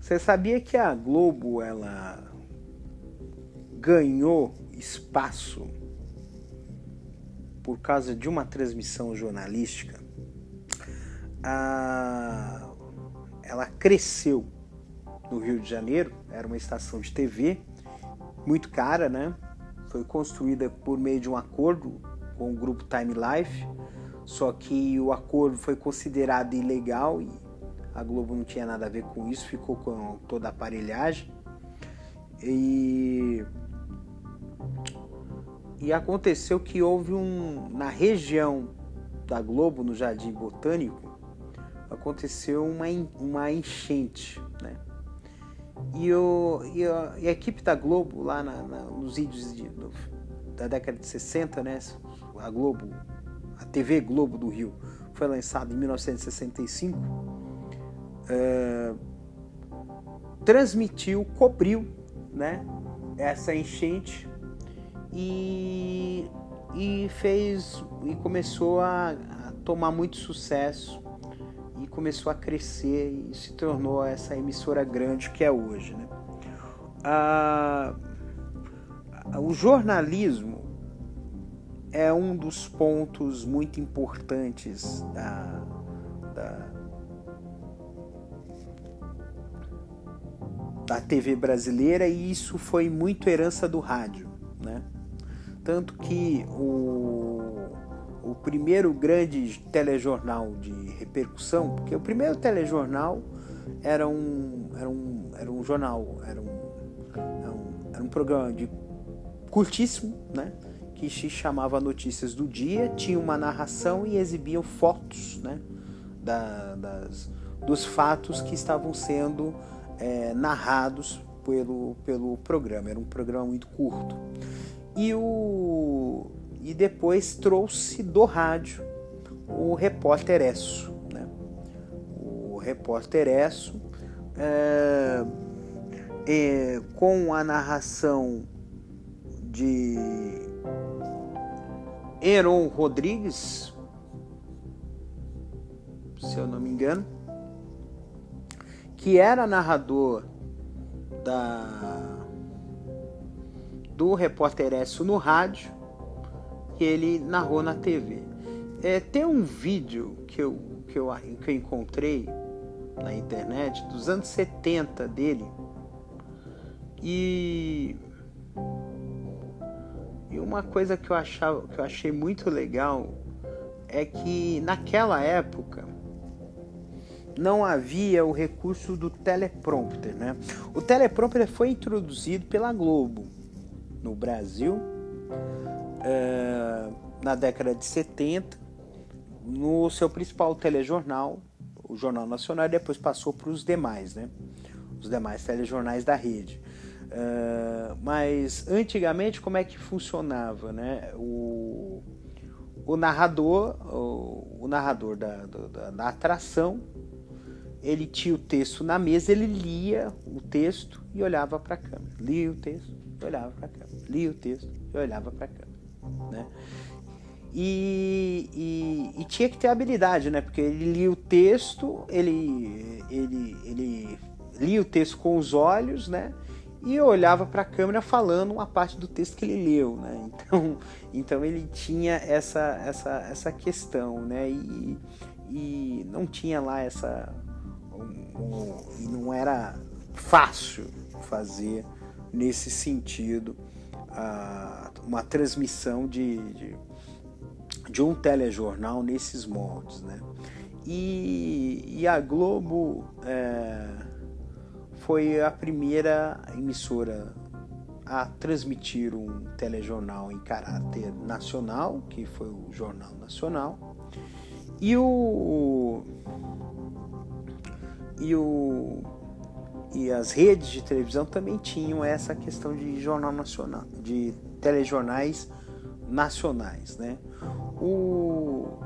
Você sabia que a Globo ela ganhou espaço por causa de uma transmissão jornalística? A ela cresceu no Rio de Janeiro, era uma estação de TV muito cara, né? Foi construída por meio de um acordo com o grupo Time Life, só que o acordo foi considerado ilegal e a Globo não tinha nada a ver com isso, ficou com toda a aparelhagem. E e aconteceu que houve um na região da Globo, no Jardim Botânico, aconteceu uma, uma enchente, né? E, o, e, a, e a equipe da Globo, lá na, na, nos vídeos de, no, da década de 60, né? A Globo, a TV Globo do Rio, foi lançada em 1965, é, transmitiu, cobriu, né? Essa enchente e, e fez e começou a, a tomar muito sucesso começou a crescer e se tornou essa emissora grande que é hoje. Né? O jornalismo é um dos pontos muito importantes da, da, da TV brasileira e isso foi muito herança do rádio, né? Tanto que o o primeiro grande telejornal de repercussão, porque o primeiro telejornal era um, era um, era um jornal, era um, era um, era um programa de curtíssimo, né? Que se chamava Notícias do Dia, tinha uma narração e exibiam fotos, né? Da, das, dos fatos que estavam sendo é, narrados pelo, pelo programa. Era um programa muito curto. E, o, e depois trouxe do rádio o repórter Esso. Né? O repórter Esso, é, é, com a narração de Heron Rodrigues, se eu não me engano, que era narrador da do repórter Esso no rádio e ele narrou na TV. É, tem um vídeo que eu, que, eu, que eu encontrei na internet dos anos 70 dele e, e uma coisa que eu, achava, que eu achei muito legal é que naquela época não havia o recurso do teleprompter. Né? O teleprompter foi introduzido pela Globo no Brasil é, na década de 70, no seu principal telejornal, o Jornal Nacional, e depois passou para os demais, né? os demais telejornais da rede. É, mas antigamente como é que funcionava, né? O, o narrador, o, o narrador da, da, da atração ele tinha o texto na mesa, ele lia o texto e olhava para a câmera. Lia o texto e olhava para a câmera. Lia o texto e olhava para a câmera. Né? E, e, e, tinha que ter habilidade, né? Porque ele lia o texto, ele, ele, ele lia o texto com os olhos, né? E olhava para a câmera falando uma parte do texto que ele leu, né? [LAUGHS] Então, então ele tinha essa, essa, essa questão, né? E, e não tinha lá essa e não era fácil fazer nesse sentido uma transmissão de, de, de, um telejornal nesses moldes. Né? E, e a Globo é, foi a primeira emissora a transmitir um telejornal em caráter nacional, que foi o Jornal Nacional, e o e, o, e as redes de televisão também tinham essa questão de jornal nacional, de telejornais nacionais, né? O,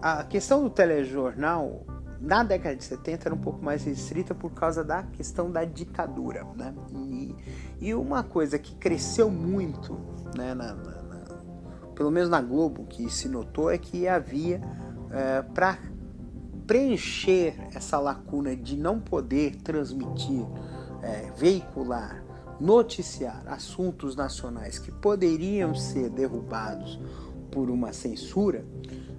a questão do telejornal na década de 70 era um pouco mais restrita por causa da questão da ditadura, né? E, e uma coisa que cresceu muito, né, na, na, na, pelo menos na Globo, que se notou é que havia é, para preencher essa lacuna de não poder transmitir, é, veicular, noticiar assuntos nacionais que poderiam ser derrubados por uma censura,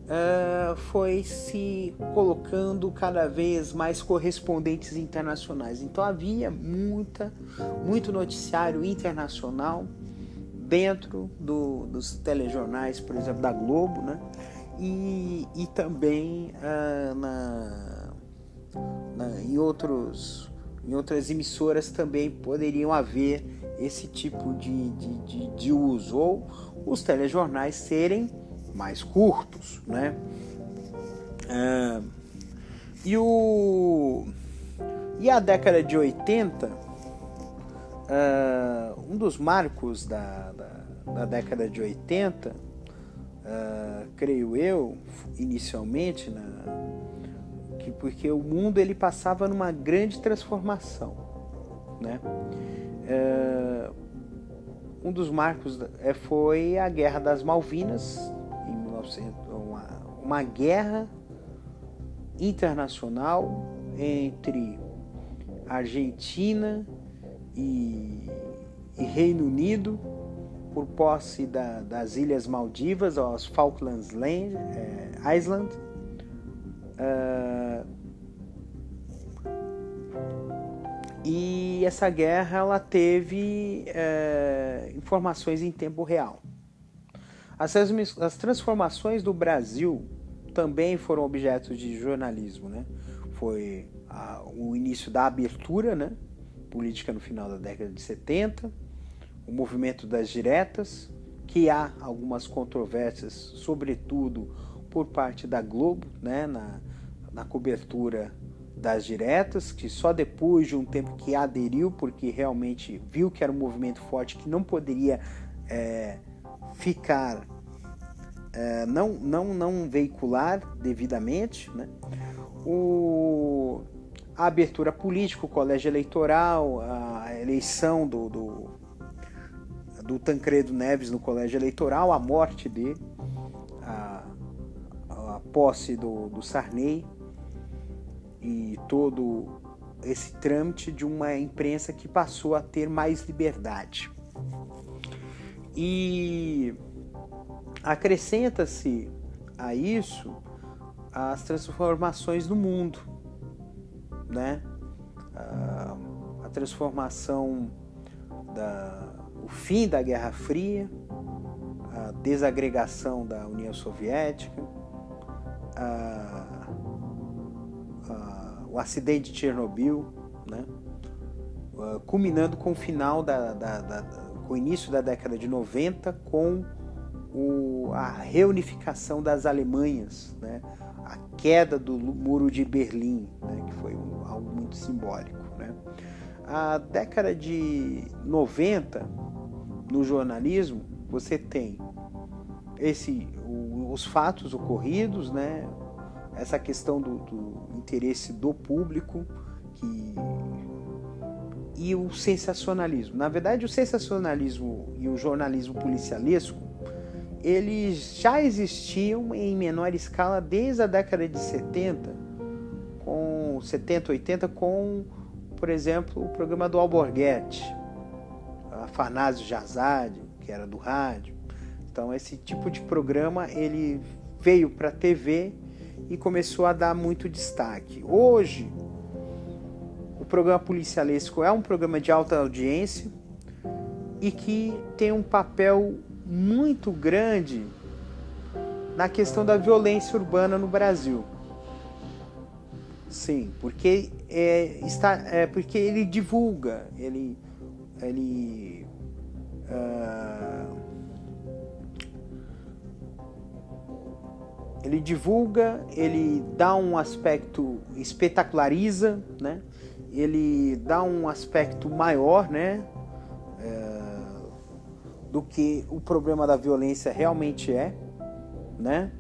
uh, foi se colocando cada vez mais correspondentes internacionais. Então havia muita, muito noticiário internacional dentro do, dos telejornais, por exemplo, da Globo, né? E, e também ah, na, na, em, outros, em outras emissoras também poderiam haver esse tipo de, de, de, de uso, ou os telejornais serem mais curtos, né? Ah, e, o, e a década de 80, ah, um dos marcos da, da, da década de 80 uh, creio eu, inicialmente, na, que porque o mundo ele passava numa grande transformação, né? Uh, um dos marcos é, foi a Guerra das Malvinas, em 1900, uma, uma guerra internacional entre Argentina e, e Reino Unido por posse da, das Ilhas Maldivas, os Falklands Land, é, Island. Uh, E essa guerra ela teve é, informações em tempo real. As, as transformações do Brasil também foram objeto de jornalismo, né? Foi o início da abertura, né? Política no final da década de 70, o movimento das diretas, que há algumas controvérsias, sobretudo por parte da Globo, né? Na, na cobertura das diretas, que só depois de um tempo que aderiu, porque realmente viu que era um movimento forte que não poderia é, ficar, é, não, não, não veicular devidamente, né? o, a abertura política, o colégio eleitoral, a eleição do, do, do Tancredo Neves no colégio eleitoral, a morte dele, a, a posse do, do Sarney, e todo esse trâmite de uma imprensa que passou a ter mais liberdade. E acrescenta-se a isso as transformações no mundo, né? A, transformação da o fim da Guerra Fria, a desagregação da União Soviética, a o acidente de Chernobyl, né? Uh, culminando com o final da, da, da, com o início da década de 90 com o, a reunificação das Alemanhas, né? a queda do muro de Berlim, né? que foi um, algo muito simbólico. Né? A década de 90 no jornalismo você tem esse, o, os fatos ocorridos, né? essa questão do, do interesse do público que, e o sensacionalismo. Na verdade, o sensacionalismo e o jornalismo policialesco eles já existiam em menor escala desde a década de 70, com 70, 80, com, por exemplo, o programa do Alborguete, Afanásio Jazade, que era do rádio. Então, esse tipo de programa ele veio para a TV e começou a dar muito destaque. Hoje, o programa policialesco é um programa de alta audiência e que tem um papel muito grande na questão da violência urbana no Brasil. Sim, porque é, está, é porque ele divulga, ele, ele uh, Ele divulga, ele dá um aspecto, espetaculariza, né? Ele dá um aspecto maior, né? É, do que o problema da violência realmente é, né?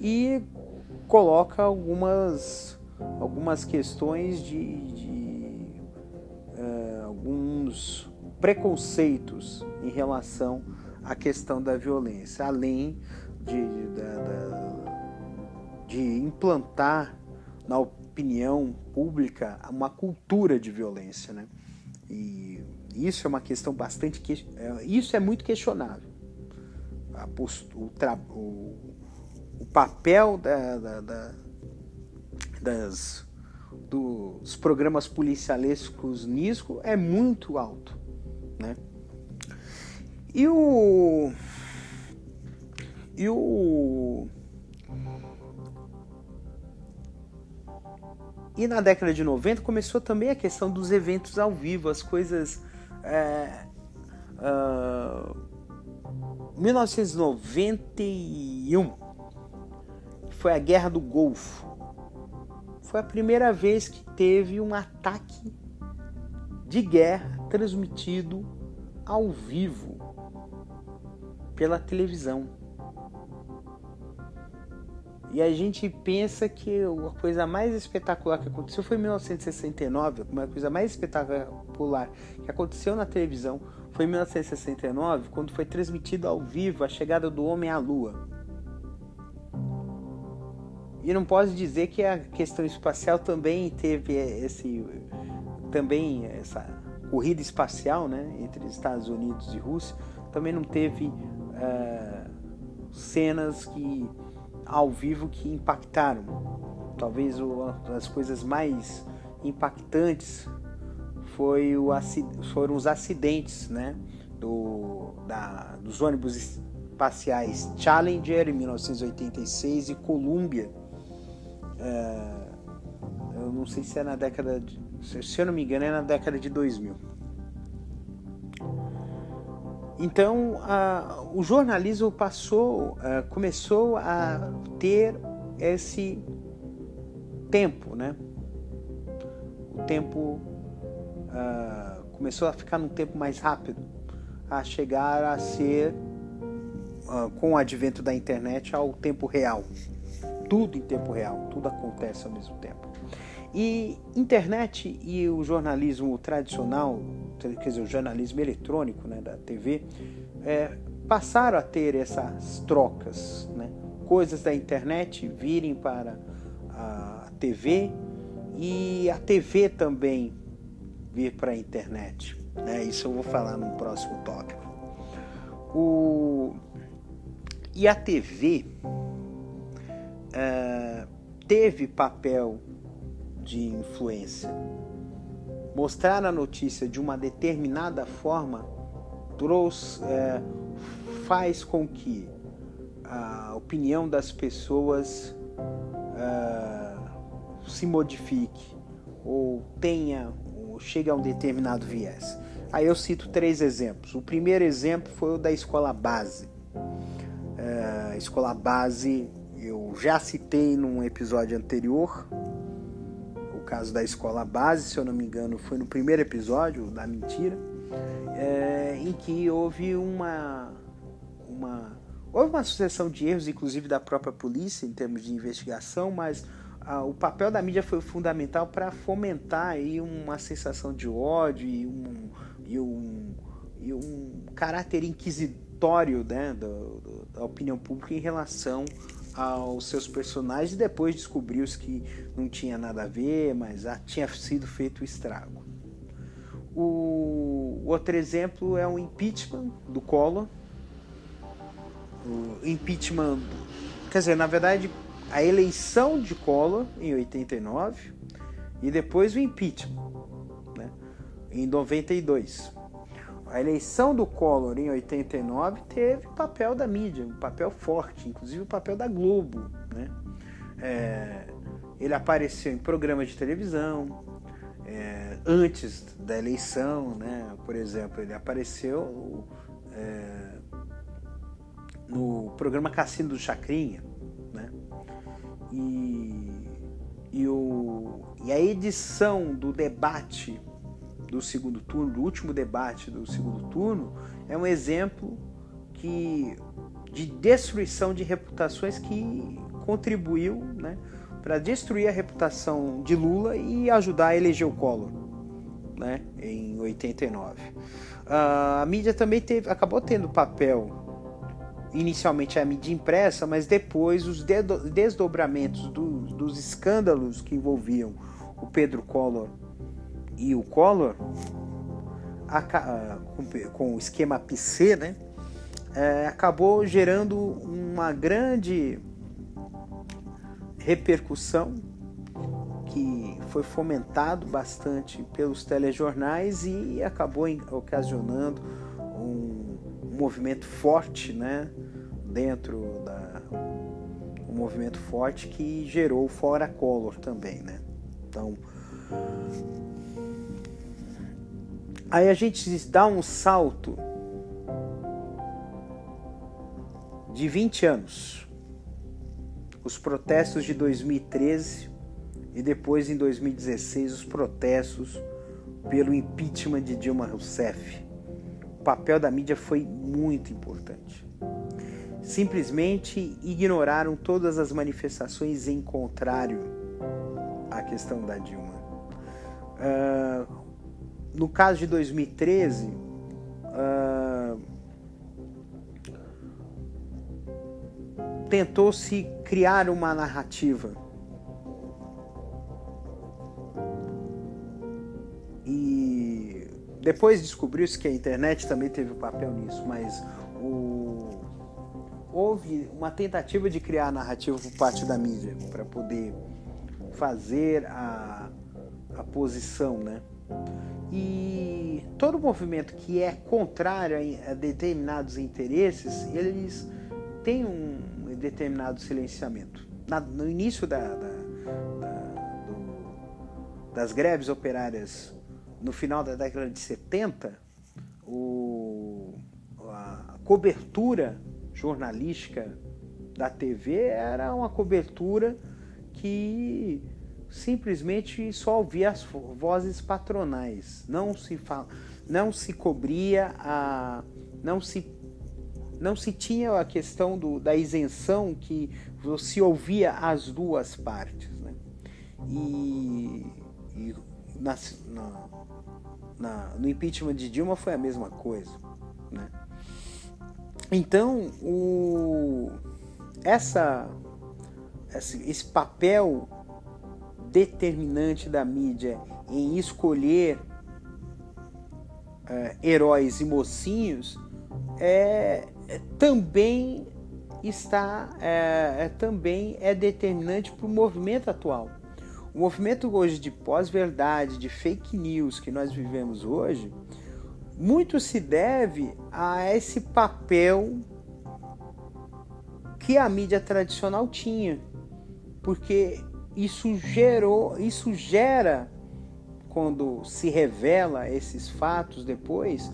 E coloca algumas, algumas questões de, de é, alguns preconceitos em relação à questão da violência, além de, da de implantar na opinião pública uma cultura de violência, né? E isso é uma questão bastante que é, isso é muito questionável. o, o, o, papel da, da, da, das, dos programas policialescos nisso é muito alto, né? E o e o E na década de 90 começou também a questão dos eventos ao vivo, as coisas. É, uh, 1991 foi a Guerra do Golfo. Foi a primeira vez que teve um ataque de guerra transmitido ao vivo pela televisão. E a gente pensa que a coisa mais espetacular que aconteceu foi em 1969, uma coisa mais espetacular que aconteceu na televisão foi em 1969, quando foi transmitido ao vivo a chegada do homem à lua. E não posso dizer que a questão espacial também teve esse também essa corrida espacial, né, entre Estados Unidos e Rússia, também não teve uh, cenas que ao vivo que impactaram. Talvez uma das coisas mais impactantes foi o, foram os acidentes né, do, da, dos ônibus espaciais Challenger em 1986 e Columbia. É, eu não sei se é na década de, se eu não me engano é na década de 2000. Então o jornalismo passou, a, começou a ter esse tempo, né? O tempo uh, começou a ficar num tempo mais rápido, a chegar a ser, uh, com o advento da internet, ao tempo real. Tudo em tempo real, tudo acontece ao mesmo tempo. E internet e o jornalismo tradicional, quer dizer, o jornalismo eletrônico né, da TV, é, passaram a ter essas trocas, né? coisas da internet virem para a TV e a TV também vir para a internet. Né? Isso eu vou falar no próximo tópico. O... E a TV é, teve papel de influência. Mostrar a notícia de uma determinada forma trouxe, é, faz com que a opinião das pessoas é, se modifique ou tenha ou chegue a um determinado viés. Aí eu cito três exemplos. O primeiro exemplo foi o da escola base. A escola base eu já citei num episódio anterior, caso da escola base, se eu não me engano, foi no primeiro episódio da mentira, é, em que houve uma, uma houve uma sucessão de erros, inclusive da própria polícia em termos de investigação, mas ah, o papel da mídia foi fundamental para fomentar aí uma sensação de ódio e um, e um, e um caráter inquisitório né, do, do, da opinião pública em relação aos seus personagens e depois descobriu-se que não tinha nada a ver, mas tinha sido feito o estrago. O outro exemplo é o impeachment do Collor. O impeachment, quer dizer, na verdade, a eleição de Collor em 89 e depois o impeachment né, em 92. A eleição do Collor em 89 teve papel da mídia, um papel forte, inclusive o papel da Globo. Né? É, ele apareceu em programas de televisão é, antes da eleição, né? por exemplo, ele apareceu é, no programa Cassino do Chacrinha. Né? E, e, o, e a edição do debate do segundo turno, do último debate do segundo turno, é um exemplo que de destruição de reputações que contribuiu né, para destruir a reputação de Lula e ajudar a eleger o Collor né, em 89. Uh, a mídia também teve, acabou tendo papel, inicialmente a mídia impressa, mas depois os desdobramentos do, dos escândalos que envolviam o Pedro Collor e o Collor, com o esquema PC, né, é, acabou gerando uma grande repercussão que foi fomentado bastante pelos telejornais e acabou ocasionando um, movimento forte, né, dentro da um movimento forte que gerou fora Collor também, né? Então, Aí a gente dá um salto de 20 anos. Os protestos de 2013 e depois em 2016 os protestos pelo impeachment de Dilma Rousseff. O papel da mídia foi muito importante. Simplesmente ignoraram todas as manifestações em contrário à questão da Dilma. Uh, no caso de 2013, uh, tentou-se criar uma narrativa. E depois descobriu-se que a internet também teve um papel nisso, mas o... houve uma tentativa de criar a narrativa por parte da mídia para poder fazer a, a posição, né? E todo movimento que é contrário a determinados interesses, eles têm um determinado silenciamento. No início da, da, da, do, das greves operárias, no final da década de 70, o, a cobertura jornalística da TV era uma cobertura que simplesmente só ouvia as vozes patronais, não se fala, não se cobria a não se não se tinha a questão do, da isenção que se ouvia as duas partes, né? E, e na, na, no impeachment de Dilma foi a mesma coisa, né? Então o essa, esse papel determinante da mídia em escolher uh, heróis e mocinhos é, é também está é, é também é determinante para o movimento atual. O movimento hoje de pós-verdade, de fake news que nós vivemos hoje, muito se deve a esse papel que a mídia tradicional tinha, porque isso gerou, isso gera quando se revela esses fatos depois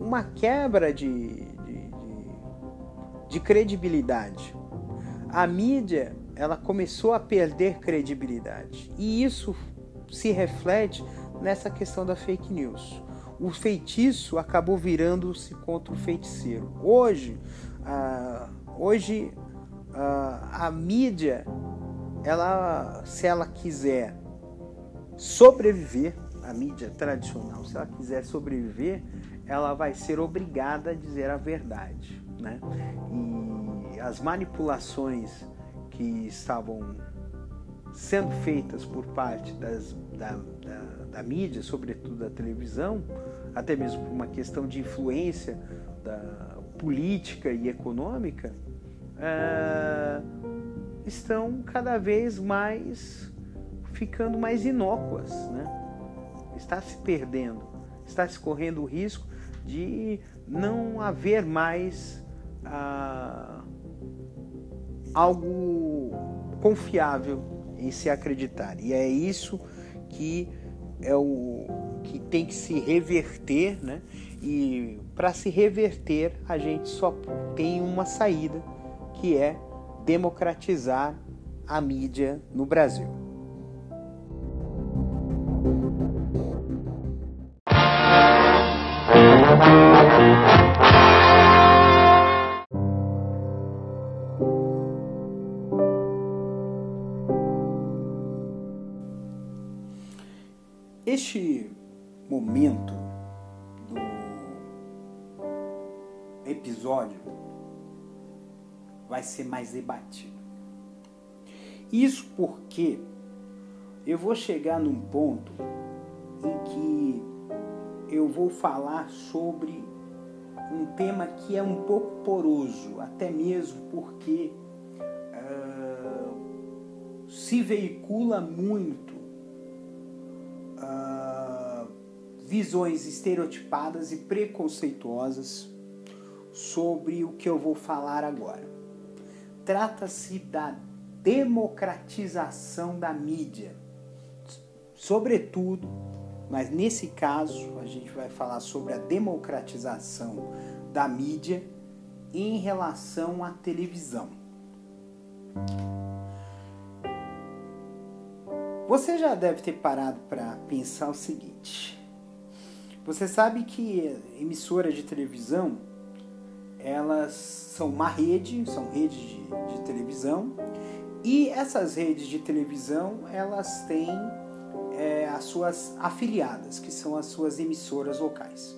uma quebra de, de, de, de credibilidade. A mídia ela começou a perder credibilidade e isso se reflete nessa questão da fake news. O feitiço acabou virando-se contra o feiticeiro. Hoje, ah, hoje a, a mídia, ela, se ela quiser sobreviver, a mídia tradicional, se ela quiser sobreviver, ela vai ser obrigada a dizer a verdade, né? E as manipulações que estavam sendo feitas por parte das, da, da, da, mídia, sobretudo da televisão, até mesmo por uma questão de influência da política e econômica, é, estão cada vez mais ficando mais inócuas, né? Está se perdendo, está se correndo o risco de não haver mais ah, algo confiável em se acreditar. E é isso que é o que tem que se reverter, né? E para se reverter, a gente só tem uma saída, que é democratizar a mídia no Brasil. Ser mais debatido. Isso porque eu vou chegar num ponto em que eu vou falar sobre um tema que é um pouco poroso, até mesmo porque uh, se veicula muito uh, visões estereotipadas e preconceituosas sobre o que eu vou falar agora. Trata-se da democratização da mídia. Sobretudo, mas nesse caso a gente vai falar sobre a democratização da mídia em relação à televisão. Você já deve ter parado para pensar o seguinte: você sabe que emissoras de televisão elas são uma rede, são redes de, de televisão, e essas redes de televisão elas têm é, as suas afiliadas, que são as suas emissoras locais.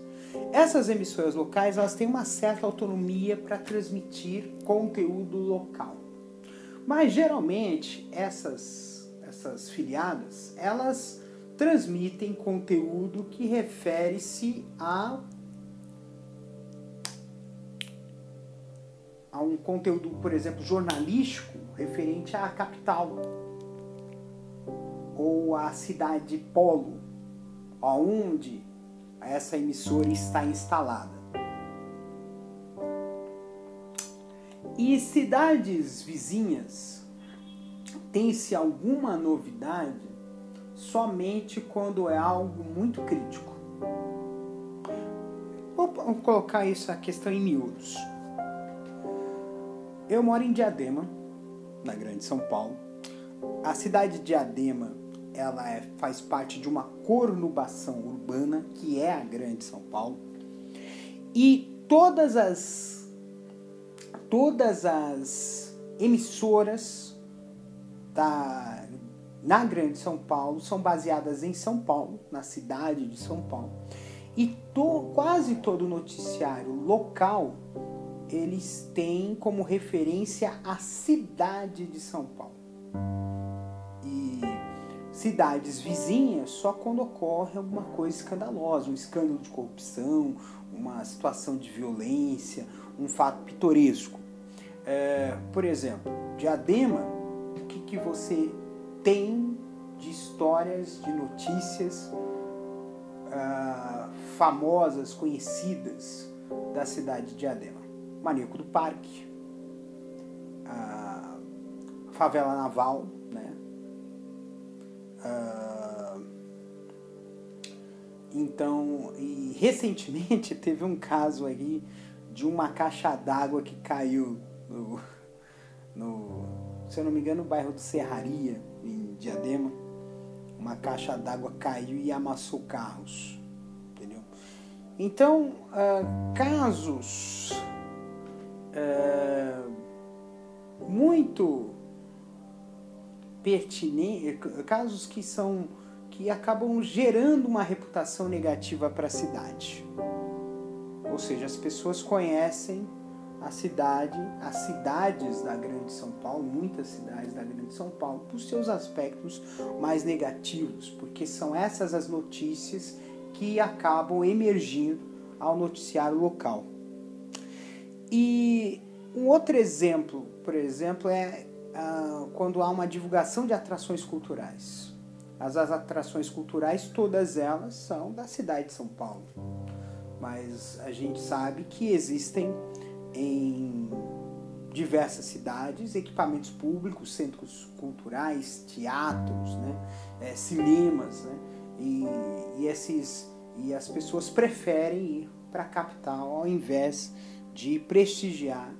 Essas emissoras locais elas têm uma certa autonomia para transmitir conteúdo local, mas geralmente essas essas filiadas elas transmitem conteúdo que refere-se a a um conteúdo, por exemplo, jornalístico referente à capital ou à cidade polo, aonde essa emissora está instalada. E cidades vizinhas tem-se alguma novidade somente quando é algo muito crítico. Vamos colocar isso a questão em miúdos. Eu moro em Diadema, na Grande São Paulo. A cidade de Diadema, ela é, faz parte de uma conurbação urbana que é a Grande São Paulo. E todas as todas as emissoras da na Grande São Paulo são baseadas em São Paulo, na cidade de São Paulo. E to, quase todo noticiário local eles têm como referência a cidade de São Paulo. E cidades vizinhas só quando ocorre alguma coisa escandalosa, um escândalo de corrupção, uma situação de violência, um fato pitoresco. É, por exemplo, Diadema, o que, que você tem de histórias, de notícias uh, famosas, conhecidas da cidade de Diadema? Maníaco do Parque, a Favela Naval, né? Uh, então, e recentemente [LAUGHS] teve um caso aí de uma caixa d'água que caiu no, no, se eu não me engano, no bairro do Serraria, em Diadema. Uma caixa d'água caiu e amassou carros. Entendeu? Então, uh, casos uh, muito pertinentes, casos que são que acabam gerando uma reputação negativa para a cidade. Ou seja, as pessoas conhecem a cidade, as cidades da Grande São Paulo, muitas cidades da Grande São Paulo, por seus aspectos mais negativos, porque são essas as notícias que acabam emergindo ao noticiário local. E um outro exemplo, por exemplo, é ah, quando há uma divulgação de atrações culturais. As, as atrações culturais, todas elas são da cidade de São Paulo. Mas a gente sabe que existem em diversas cidades, equipamentos públicos, centros culturais, teatros, né, é, cinemas, né, e, e, esses, e as pessoas preferem ir para a capital ao invés de prestigiar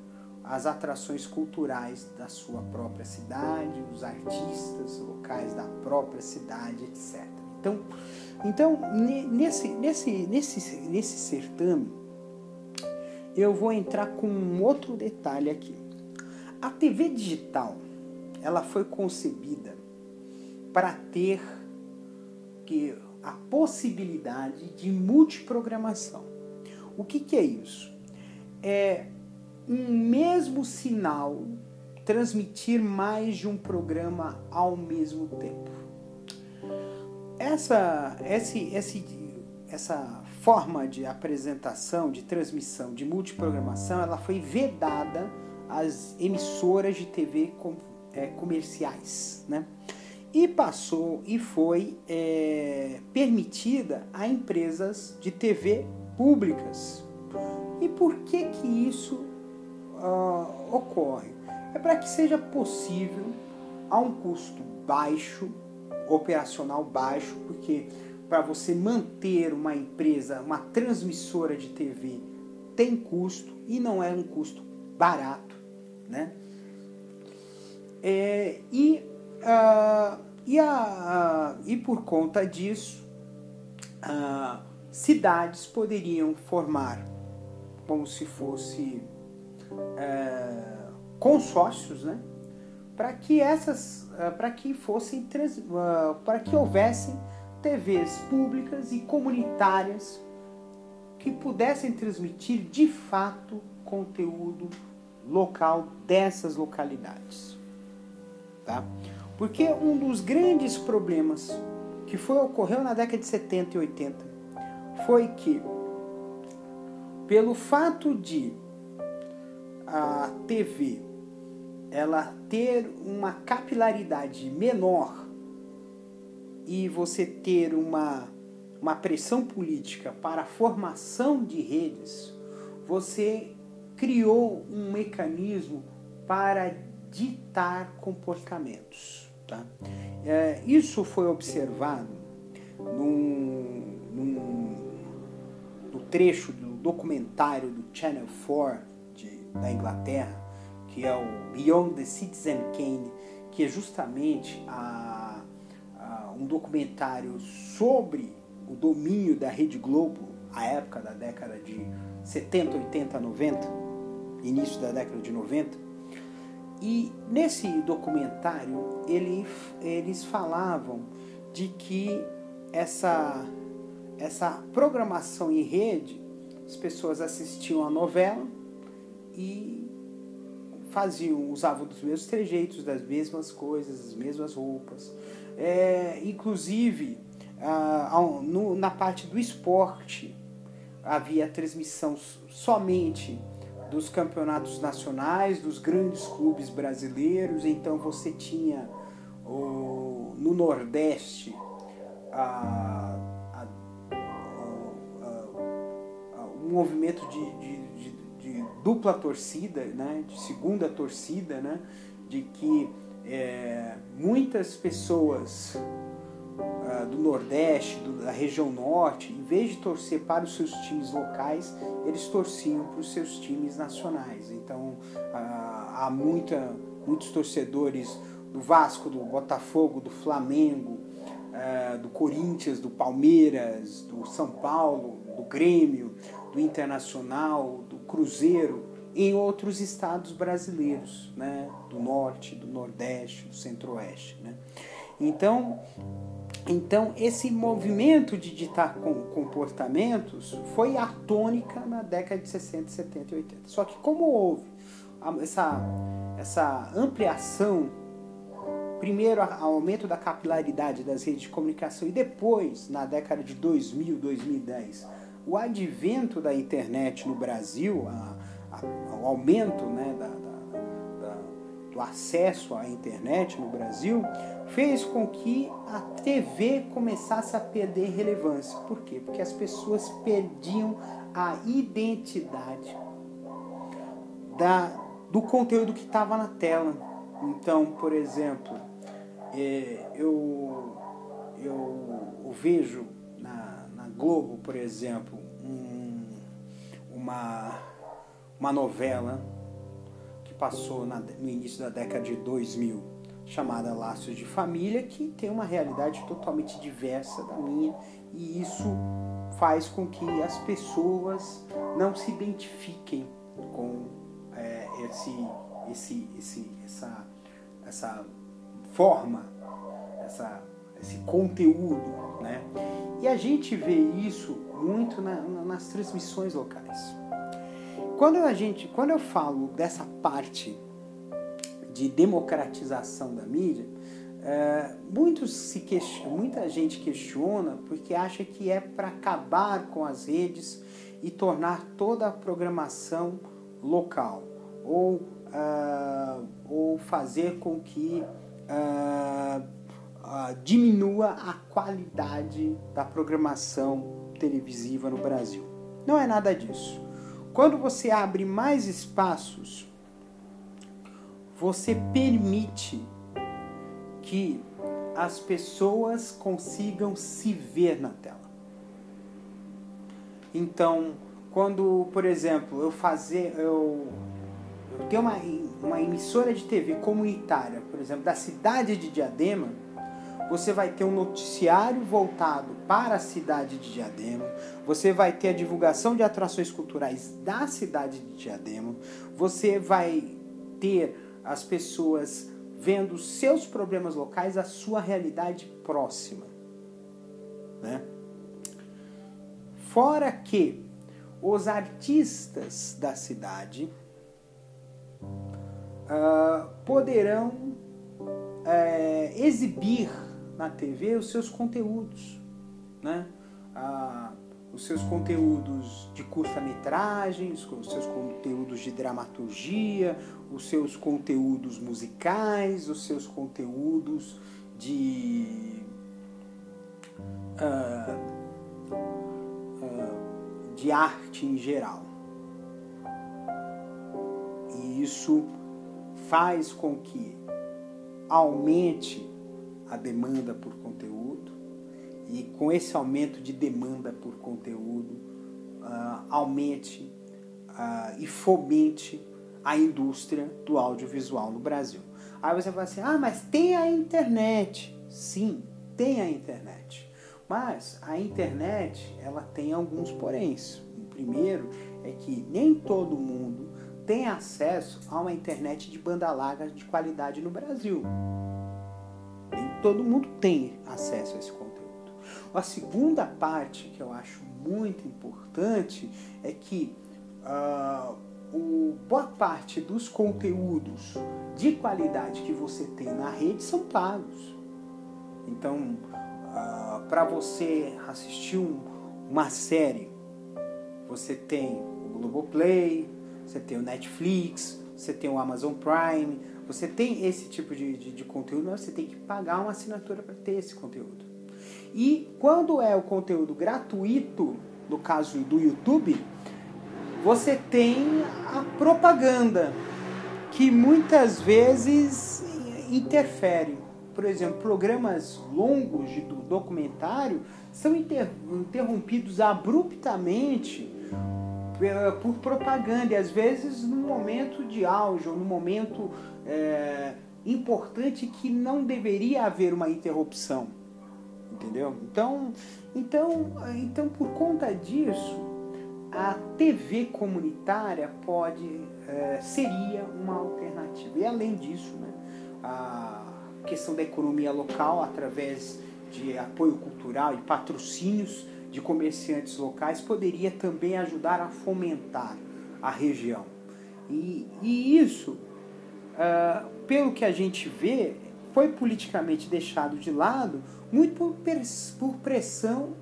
as atrações culturais da sua própria cidade, os artistas locais da própria cidade, etc. Então, então nesse, nesse, nesse, nesse certame, eu vou entrar com um outro detalhe aqui. A TV digital, ela foi concebida para ter que a possibilidade de multiprogramação. O que, que é isso? É um mesmo sinal transmitir mais de um programa ao mesmo tempo. Essa, esse, esse, essa forma de apresentação, de transmissão, de multiprogramação, ela foi vedada às emissoras de TV é, comerciais, né? E passou e foi é, permitida a empresas de TV públicas. E por que que isso uh, ocorre? É para que seja possível a um custo baixo, operacional baixo, porque para você manter uma empresa, uma transmissora de TV, tem custo e não é um custo barato, né? É, e, uh, e, a, uh, e por conta disso, uh, cidades poderiam formar como se fosse é, consórcios, né? Para que essas, para que fossem, para que houvessem TVs públicas e comunitárias que pudessem transmitir de fato conteúdo local dessas localidades. Tá? Porque um dos grandes problemas que foi ocorreu na década de 70 e 80 foi que pelo fato de a TV ela ter uma capilaridade menor e você ter uma, uma pressão política para a formação de redes, você criou um mecanismo para ditar comportamentos. Tá? É, isso foi observado num, num, no trecho do documentário do Channel 4 de, da Inglaterra, que é o Beyond the Citizen Kane, que é justamente a, a, um documentário sobre o domínio da Rede Globo, a época da década de 70, 80, 90, início da década de 90. E nesse documentário ele, eles falavam de que essa, essa programação em rede, as pessoas assistiam a novela e faziam, usavam dos mesmos trejeitos, das mesmas coisas, as mesmas roupas. É, inclusive, no, na parte do esporte, havia transmissão somente dos campeonatos nacionais, dos grandes clubes brasileiros, então você tinha o, no Nordeste um movimento de, de, de, de, dupla torcida, né, de segunda torcida, né, de que é, muitas pessoas uh, do Nordeste, do, da região Norte, em vez de torcer para os seus times locais, eles torciam para os seus times nacionais. Então uh, há muita, muitos torcedores do Vasco, do Botafogo, do Flamengo, uh, do Corinthians, do Palmeiras, do São Paulo, do Grêmio, do Internacional, do Cruzeiro, em outros estados brasileiros, né? do Norte, do Nordeste, do Centro-Oeste. Né? Então, então, esse movimento de ditar comportamentos foi a tônica na década de 60, 70 e 80. Só que como houve essa, essa ampliação, primeiro o aumento da capilaridade das redes de comunicação e depois, na década de 2000, 2010, o advento da internet no Brasil, a, a, o aumento né, da, da, da, do acesso à internet no Brasil, fez com que a TV começasse a perder relevância. Por quê? Porque as pessoas perdiam a identidade da, do conteúdo que estava na tela. Então, por exemplo, é, eu, eu, vejo na, na, Globo, por exemplo, uma, uma novela que passou na, no início da década de 2000 chamada Laços de Família, que tem uma realidade totalmente diversa da minha, e isso faz com que as pessoas não se identifiquem com é, esse, esse, esse, essa, essa forma, essa, esse conteúdo. Né? E a gente vê isso muito na, na, nas transmissões locais. Quando, a gente, quando eu falo dessa parte de democratização da mídia, é, muitos se muita gente questiona porque acha que é para acabar com as redes e tornar toda a programação local ou, uh, ou fazer com que uh, uh, diminua a qualidade da programação televisiva no Brasil. Não é nada disso. Quando você abre mais espaços você permite que as pessoas consigam se ver na tela. Então, quando, por exemplo, eu fazer, eu, eu tenho uma, uma emissora de TV comunitária, por exemplo, da cidade de Diadema, você vai ter um noticiário voltado para a cidade de Diadema, você vai ter a divulgação de atrações culturais da cidade de Diadema, você vai ter as pessoas vendo seus problemas locais, a sua realidade próxima. Né? Fora que os artistas da cidade uh, poderão uh, exibir na TV os seus conteúdos. Né? Uh, os seus conteúdos de curta-metragem, os seus conteúdos de dramaturgia, os seus conteúdos musicais, os seus conteúdos de uh, uh, de arte em geral. E isso faz com que aumente a demanda por conteúdo e com esse aumento de demanda por conteúdo uh, aumente uh, e fomente a indústria do audiovisual no Brasil. Aí você fala assim: ah, mas tem a internet. Sim, tem a internet. Mas a internet ela tem alguns poréns. O primeiro é que nem todo mundo tem acesso a uma internet de banda larga de qualidade no Brasil. Todo mundo tem acesso a esse conteúdo. A segunda parte que eu acho muito importante é que uh, o, boa parte dos conteúdos de qualidade que você tem na rede são pagos. Então, uh, ah, para você assistir um, uma série, você tem o Globoplay, você tem o Netflix, você tem o Amazon Prime, você tem esse tipo de, de, de conteúdo, mas você tem que pagar uma assinatura para ter esse conteúdo. E quando é o conteúdo gratuito, no caso do YouTube, você tem a propaganda, que muitas vezes interfere. Por exemplo, programas longos de documentário são interrompidos abruptamente por propaganda, e às vezes num momento de auge, ou num momento é, importante que não deveria haver uma interrupção. Entendeu? Então, então, então por conta disso, a TV comunitária pode é, seria uma alternativa. E além disso, né, a questão da economia local através de apoio cultural e patrocínios de comerciantes locais poderia também ajudar a fomentar a região. E, e isso, uh, pelo que a gente vê, foi politicamente deixado de lado muito por, por pressão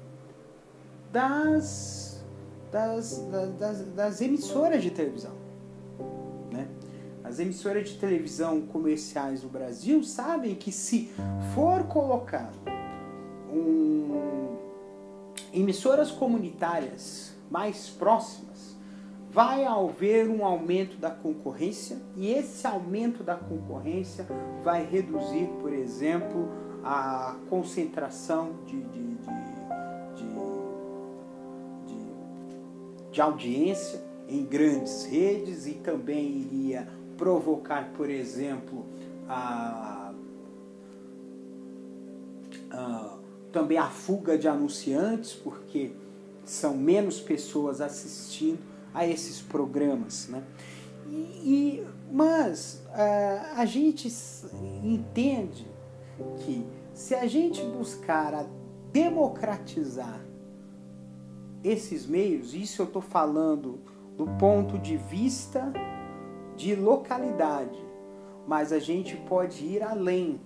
das, das, das, das emissoras de televisão. Né? As emissoras de televisão comerciais do Brasil sabem que se for colocado um, emissoras comunitárias mais próximas, vai haver um aumento da concorrência e esse aumento da concorrência vai reduzir, por exemplo, a concentração de, de, de, de, audiência em grandes redes e também iria provocar, por exemplo, a, a, também a fuga de anunciantes, porque são menos pessoas assistindo a esses programas. Né? E, e mas uh, a gente entende que se a gente buscar democratizar esses meios, isso eu estou falando do ponto de vista de localidade, mas a gente pode ir além.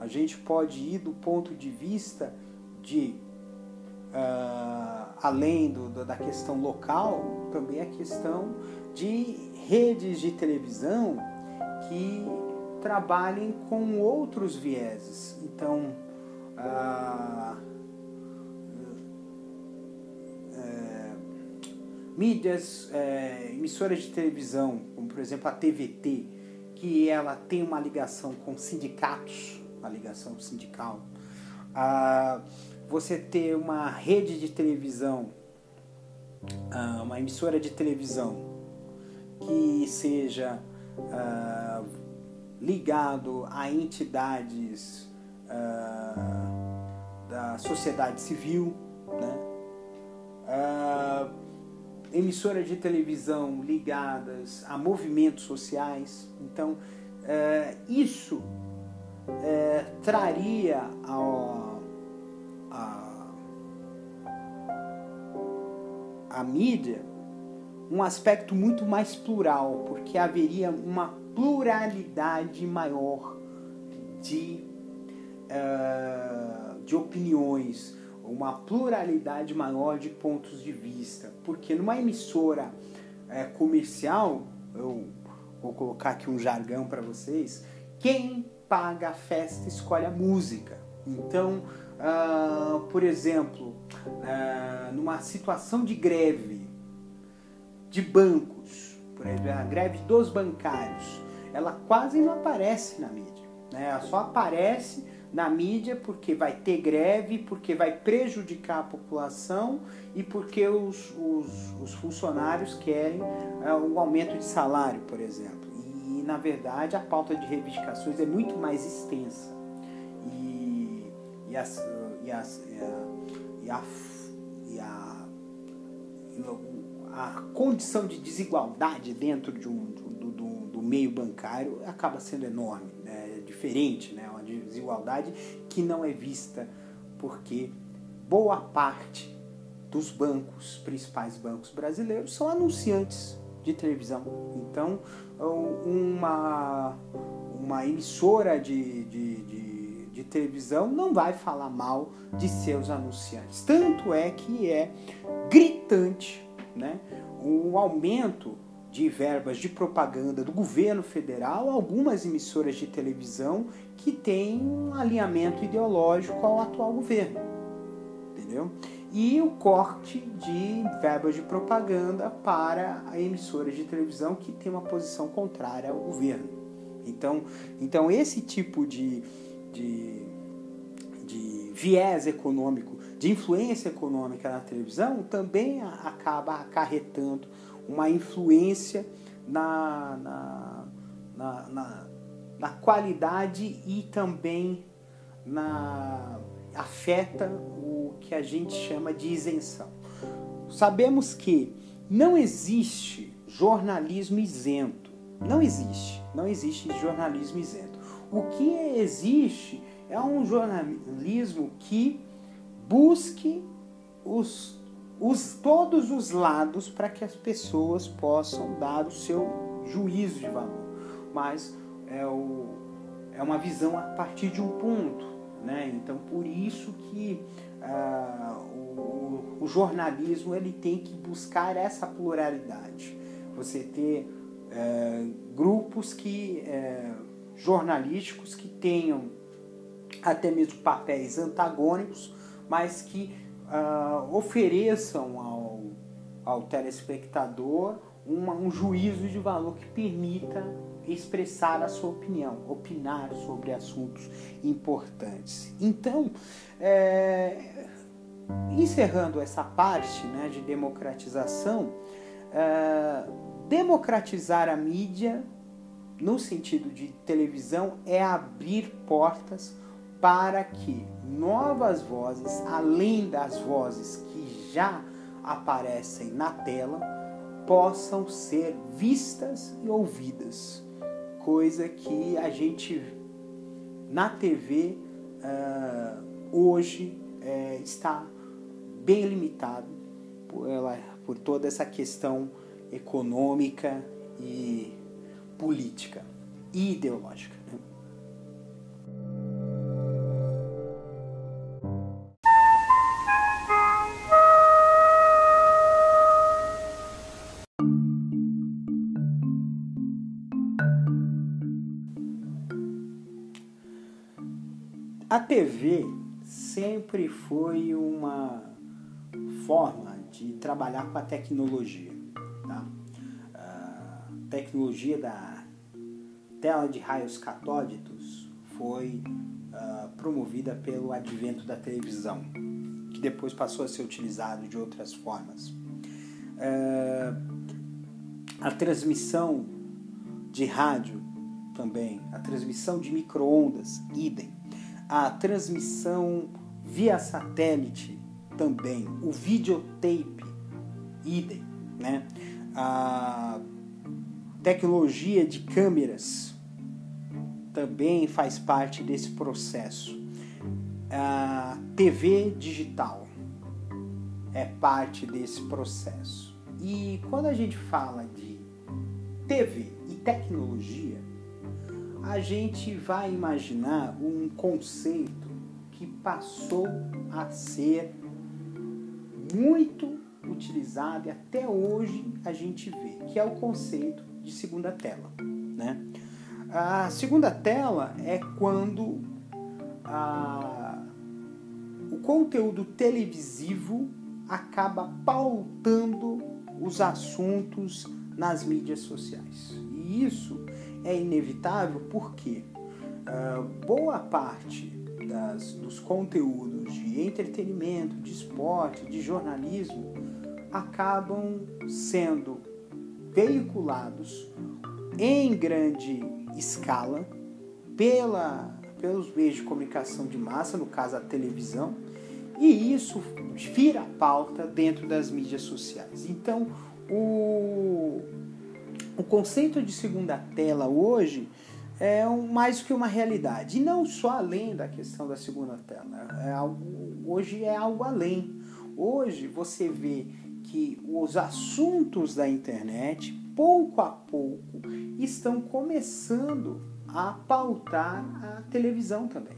A gente pode ir do ponto de vista de uh, além do, da questão local, também a questão de redes de televisão que trabalhem com outros vieses. Então, é, mídias, é, emissoras de televisão, como por exemplo a TVT, que ela tem uma ligação com sindicatos, uma ligação sindical. Você ter uma rede de televisão, ah, uma emissora de televisão que seja ah, ligado a entidades uh, da sociedade civil, né? Uh, emissora de televisão ligadas a movimentos sociais. Então, uh, isso traria a, a, a mídia um aspecto muito mais plural, porque haveria uma pluralidade maior de, uh, de opiniões, uma pluralidade maior de pontos de vista. Porque numa emissora uh, comercial, eu vou colocar aqui um jargão para vocês, quem paga a festa escolhe a música. Então, ah, por exemplo, ah, numa situação de greve de bancos, por exemplo, a greve dos bancários, ela quase não aparece na mídia. Né? Ela só aparece na mídia porque vai ter greve, porque vai prejudicar a população e porque os, os, os funcionários querem uh, um aumento de salário, por exemplo. E, na verdade, a pauta de reivindicações é muito mais extensa. E, e, as, e, e, a, e a, a condição de desigualdade dentro de um, do, do, do meio bancário acaba sendo enorme, né? é diferente, né? uma desigualdade que não é vista porque boa parte dos bancos, principais bancos brasileiros, são anunciantes de televisão. Então, uma, uma emissora de, de, de, de, televisão não vai falar mal de seus anunciantes. Tanto é que é gritante né, o aumento de verbas de propaganda do governo federal, algumas emissoras de televisão que têm um alinhamento ideológico ao atual governo. Entendeu? E o corte de verbas de propaganda para emissoras de televisão que têm uma posição contrária ao governo. Então, então esse tipo de, de, de viés econômico, de influência econômica na televisão também acaba acarretando uma influência na, na, na, na, na qualidade e também na afeta o que a gente chama de isenção. Sabemos que não existe jornalismo isento. Não existe. Não existe jornalismo isento. O que existe é um jornalismo que busque os os, todos os lados para que as pessoas possam dar o seu juízo de valor. Mas é, o, é uma visão a partir de um ponto. Né? Então, por isso que ah, o, o, jornalismo ele tem que buscar essa pluralidade. Você ter é, grupos que é, jornalísticos que tenham até mesmo papéis antagônicos, mas que uh, ofereçam ao, ao telespectador uma, um juízo de valor que permita expressar a sua opinião, opinar sobre assuntos importantes. Então, é, encerrando essa parte né, de democratização, é, democratizar a mídia, no sentido de televisão, é abrir portas para que novas vozes, além das vozes que já aparecem na tela, possam ser vistas e ouvidas, coisa que a gente na TV uh, ah, hoje uh, está bem limitado por, ela, por toda essa questão econômica e política e ideológica. A TV sempre foi uma forma de trabalhar com a tecnologia. Tá? Tecnologia da tela de raios catódicos foi uh, promovida pelo advento da televisão, que depois passou a ser utilizado de outras formas. Uh, a transmissão de rádio também, a transmissão de microondas, idem a transmissão via satélite também, o videotape, idem, né? A tecnologia de câmeras também faz parte desse processo. A TV digital é parte desse processo. E quando a gente fala de TV e tecnologia, a gente vai imaginar um conceito que passou a ser muito utilizado e até hoje a gente vê, que é o conceito de segunda tela. Né? A segunda tela é quando a, o conteúdo televisivo acaba pautando os assuntos nas mídias sociais. E isso é inevitável porque uh, boa parte das, dos conteúdos de entretenimento, de esporte, de jornalismo acabam sendo veiculados em grande escala pela, pelos meios de comunicação de massa, no caso a televisão, e isso vira pauta dentro das mídias sociais. Então, o, o conceito de segunda tela hoje é um, mais que uma realidade. E não só além da questão da segunda tela. É algo, hoje é algo além. Hoje você vê que os assuntos da internet, pouco a pouco, estão começando a pautar a televisão também.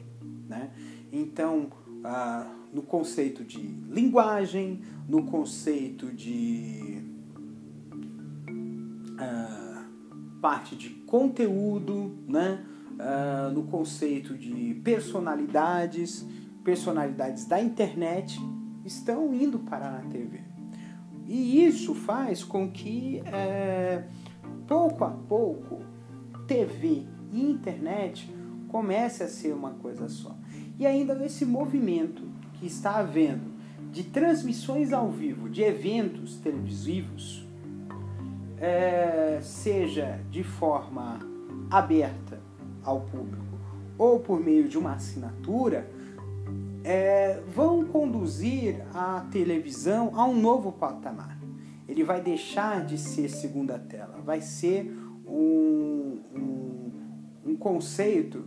Né? Então, ah, no conceito de linguagem, no conceito de ah, parte de conteúdo, né? Ah, no conceito de personalidades, personalidades da internet estão indo parar na TV. E isso faz com que, é, pouco a pouco, TV e internet comece a ser uma coisa só. E ainda esse movimento que está havendo de transmissões ao vivo de eventos televisivos, é, seja de forma aberta ao público ou por meio de uma assinatura, é, vão conduzir a televisão a um novo patamar. Ele vai deixar de ser segunda tela, vai ser um, um, um conceito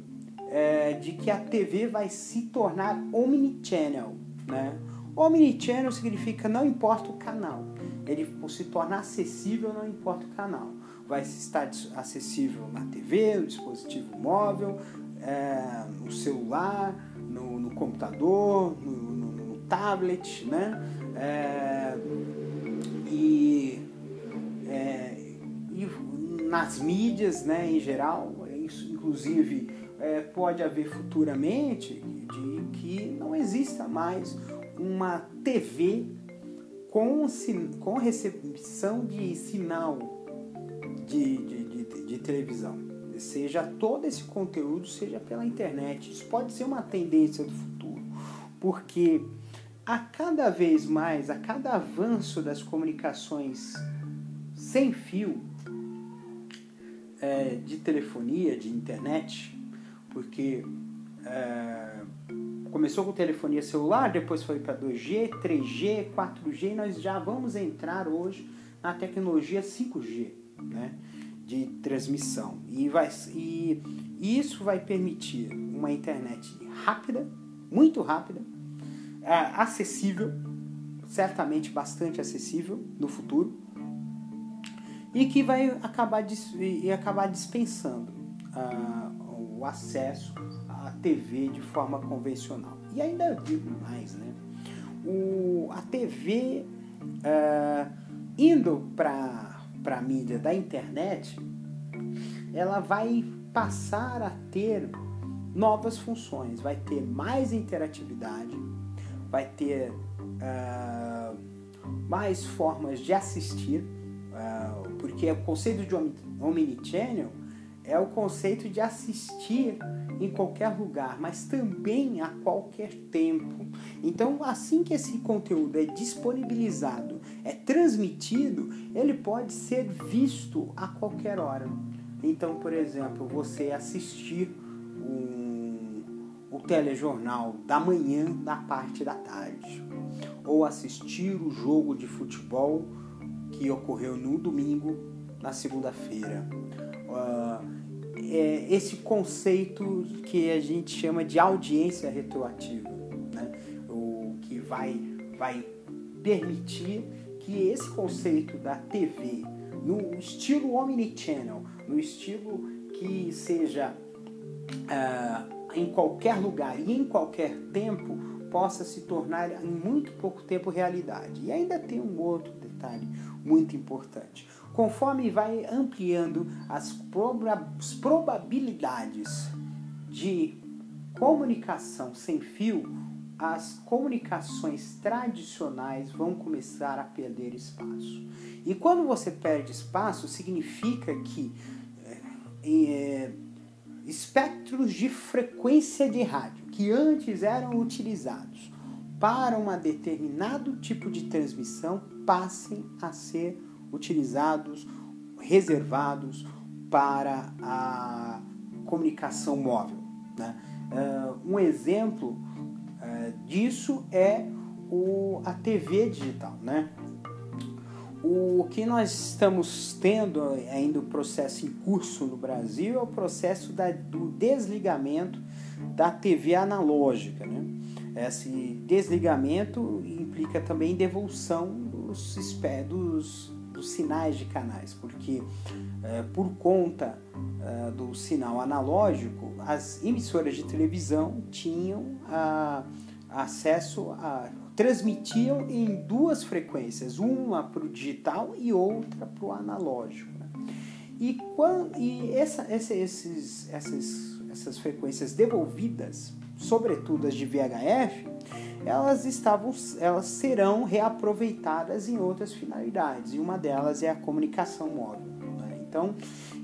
é, de que a TV vai se tornar omnichannel. Né? Omnichannel significa não importa o canal, ele se torna acessível não importa o canal. Vai estar acessível na TV, no dispositivo móvel, é, no celular, no, no computador, no, no, no, tablet, né? É, e, é, e nas mídias, né, em geral, isso inclusive é, pode haver futuramente de que não exista mais uma TV com, com recepção de sinal de, de, de, de televisão. Seja todo esse conteúdo, seja pela internet. Isso pode ser uma tendência do futuro, porque a cada vez mais, a cada avanço das comunicações sem fio, é, de telefonia, de internet, porque é, começou com telefonia celular, depois foi para 2G, 3G, 4G, e nós já vamos entrar hoje na tecnologia 5G, né, de transmissão. E, vai, e, isso vai permitir uma internet rápida, muito rápida, é, acessível, certamente bastante acessível no futuro, e que vai acabar, e acabar dispensando uh, o acesso à TV de forma convencional. E ainda digo mais, né? O, a TV uh, é, indo para a mídia da internet, ela vai passar a ter novas funções, vai ter mais interatividade, vai ter uh, mais formas de assistir, uh, porque o conceito de omnichannel é o conceito de assistir em qualquer lugar, mas também a qualquer tempo. Então, assim que esse conteúdo é disponibilizado, é transmitido, ele pode ser visto a qualquer hora. Então, por exemplo, você assistir um, o telejornal da manhã na parte da tarde, ou assistir o jogo de futebol que ocorreu no domingo na segunda-feira. Uh, é, esse conceito que a gente chama de audiência retroativa, né? o que vai, vai permitir que esse conceito da TV, no estilo omnichannel, no estilo que seja uh, em qualquer lugar e em qualquer tempo, possa se tornar em muito pouco tempo realidade. E ainda tem um outro detalhe muito importante conforme vai ampliando as probabilidades de comunicação sem fio, as comunicações tradicionais vão começar a perder espaço. E quando você perde espaço, significa que é, espectros de frequência de rádio que antes eram utilizados para um determinado tipo de transmissão passem a ser utilizados, reservados para a comunicação móvel. Né? Uh, um exemplo uh, disso é o, a TV digital. Né? O que nós estamos tendo ainda o processo em curso no Brasil é o processo da, do desligamento da TV analógica. Né? Esse desligamento implica também devolução dos, dos, dos sinais de canais, porque é, por conta é, do sinal analógico, as emissoras de televisão tinham a, acesso a. transmitiam em duas frequências, uma para o digital e outra para o analógico. Né? E, quando, e essa, essa, esses, essas, essas frequências devolvidas, sobretudo as de VHF, elas estavam, elas serão reaproveitadas em outras finalidades e uma delas é a comunicação móvel. Né? Então,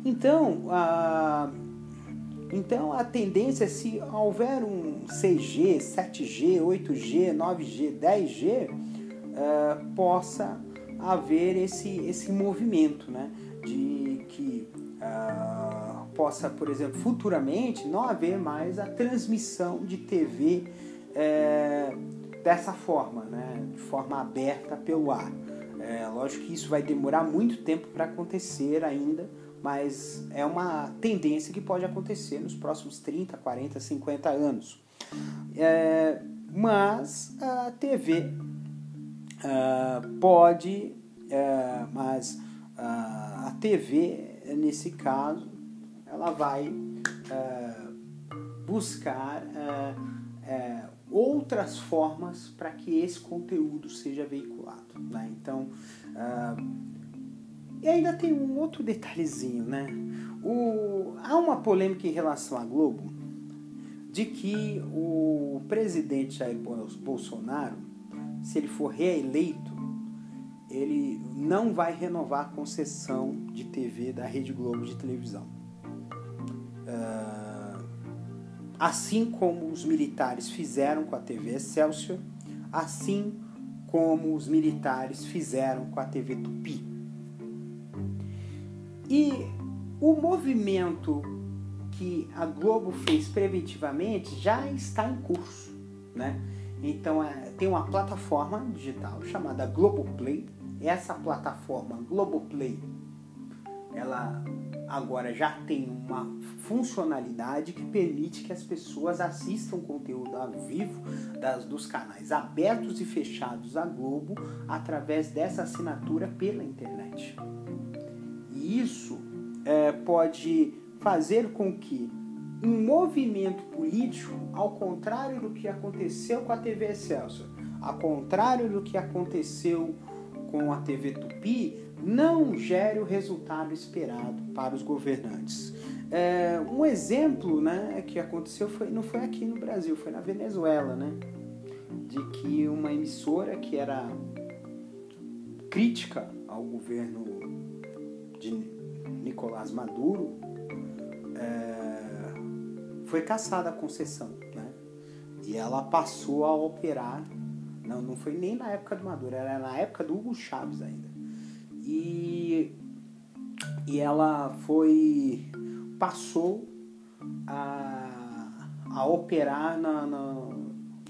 então a, então a tendência é se houver um 6G, 7G, 8G, 9G, 10G, uh, possa haver esse, esse movimento, né? De que uh, possa, por exemplo, futuramente não haver mais a transmissão de TV é, dessa forma, né? de forma aberta pelo ar. É, lógico que isso vai demorar muito tempo para acontecer ainda, mas é uma tendência que pode acontecer nos próximos 30, 40, 50 anos. É, mas a TV ah, pode, uh, mas uh, a TV, nesse caso, ela vai buscar outras formas para que esse conteúdo seja veiculado. Né? Então, uh, e ainda tem um outro detalhezinho, né? O, há uma polêmica em relação à Globo de que o presidente Jair Bolsonaro, se ele for reeleito, ele não vai renovar a concessão de TV da Rede Globo de televisão. Uh, assim como os militares fizeram com a TV Excelsior, assim como os militares fizeram com a TV Tupi. E o movimento que a Globo fez preventivamente já está em curso, né? Então é, tem uma plataforma digital chamada Globoplay. Essa plataforma Globoplay, ela agora já tem uma funcionalidade que permite que as pessoas assistam conteúdo ao vivo das, dos canais abertos e fechados da Globo através dessa assinatura pela internet. E isso é, pode fazer com que um movimento político, ao contrário do que aconteceu com a TV Excelsior, ao contrário do que aconteceu com a TV Tupi, não gere o resultado esperado para os governantes. É, um exemplo né, que aconteceu foi, não foi aqui no Brasil, foi na Venezuela, né? De que uma emissora que era crítica ao governo de Nicolás Maduro é, foi caçada a concessão, né? E ela passou a operar, não, não foi nem na época do Maduro, era na época do Hugo Chávez ainda e, e ela foi passou a, a operar na, na,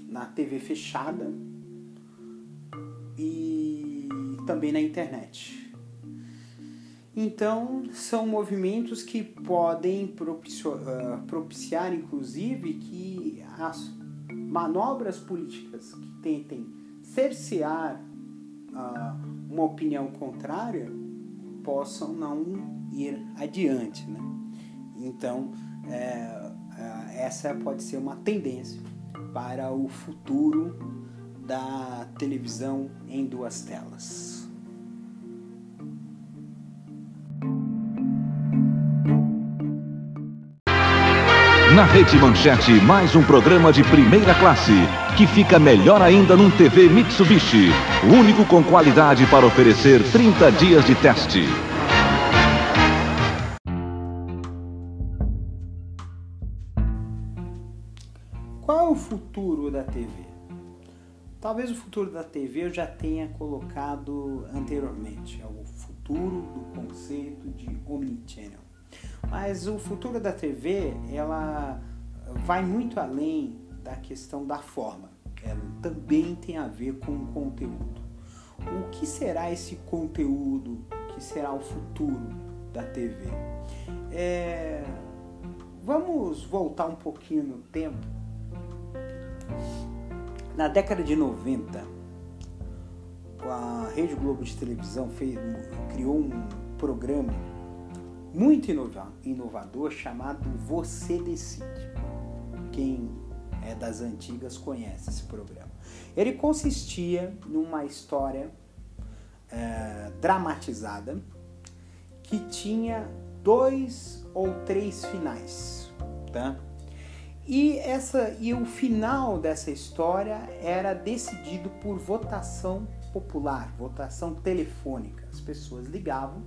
na TV fechada e também na internet. Então, são movimentos que podem propiciar, uh, propiciar, inclusive, que as manobras políticas que tentem cercear uh, uma opinião contrária possam não ir adiante. Né? Então, é, é, essa pode ser uma tendência para o futuro da televisão em duas telas.
Na Rede Manchete, mais um programa de primeira classe que fica melhor ainda num TV Mitsubishi, o único com qualidade para oferecer 30 dias de teste.
Qual o futuro da TV? Talvez o futuro da TV eu já tenha colocado anteriormente, é o futuro do conceito de omnichannel. Mas o futuro da TV, ela vai muito além da questão da forma. Ela também tem a ver com o conteúdo. O que será esse conteúdo? O que será o futuro da TV? É... Vamos voltar um pouquinho no tempo. Na década de 90, a Rede Globo de televisão fez, criou um programa muito inovador chamado Você Decide. Quem é das antigas conhece esse programa. Ele consistia numa história é, dramatizada que tinha dois ou três finais, tá? E essa e o final dessa história era decidido por votação popular, votação telefônica. As pessoas ligavam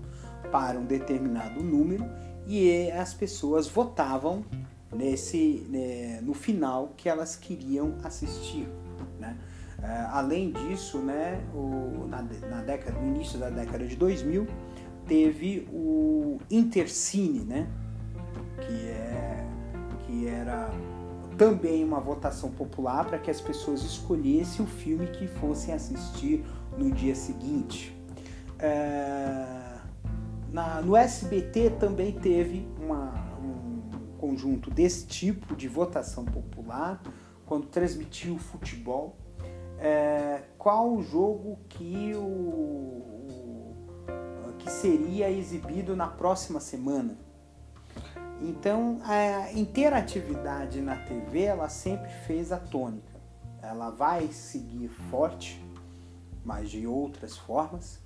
para um determinado número e as pessoas votavam nesse né, no final que elas queriam assistir. Né? Uh, além disso, né, o, na, na, década, no início da década de 2000, teve o Intercine, né, que, é, que era também uma votação popular para que as pessoas escolhessem o filme que fossem assistir no dia seguinte. Uh, na, no SBT também teve uma, um conjunto desse tipo de votação popular quando transmitiu o futebol. É, qual o jogo que, o, o, que seria exibido na próxima semana? Então, a interatividade na TV ela sempre fez a tônica. Ela vai seguir forte, mas de outras formas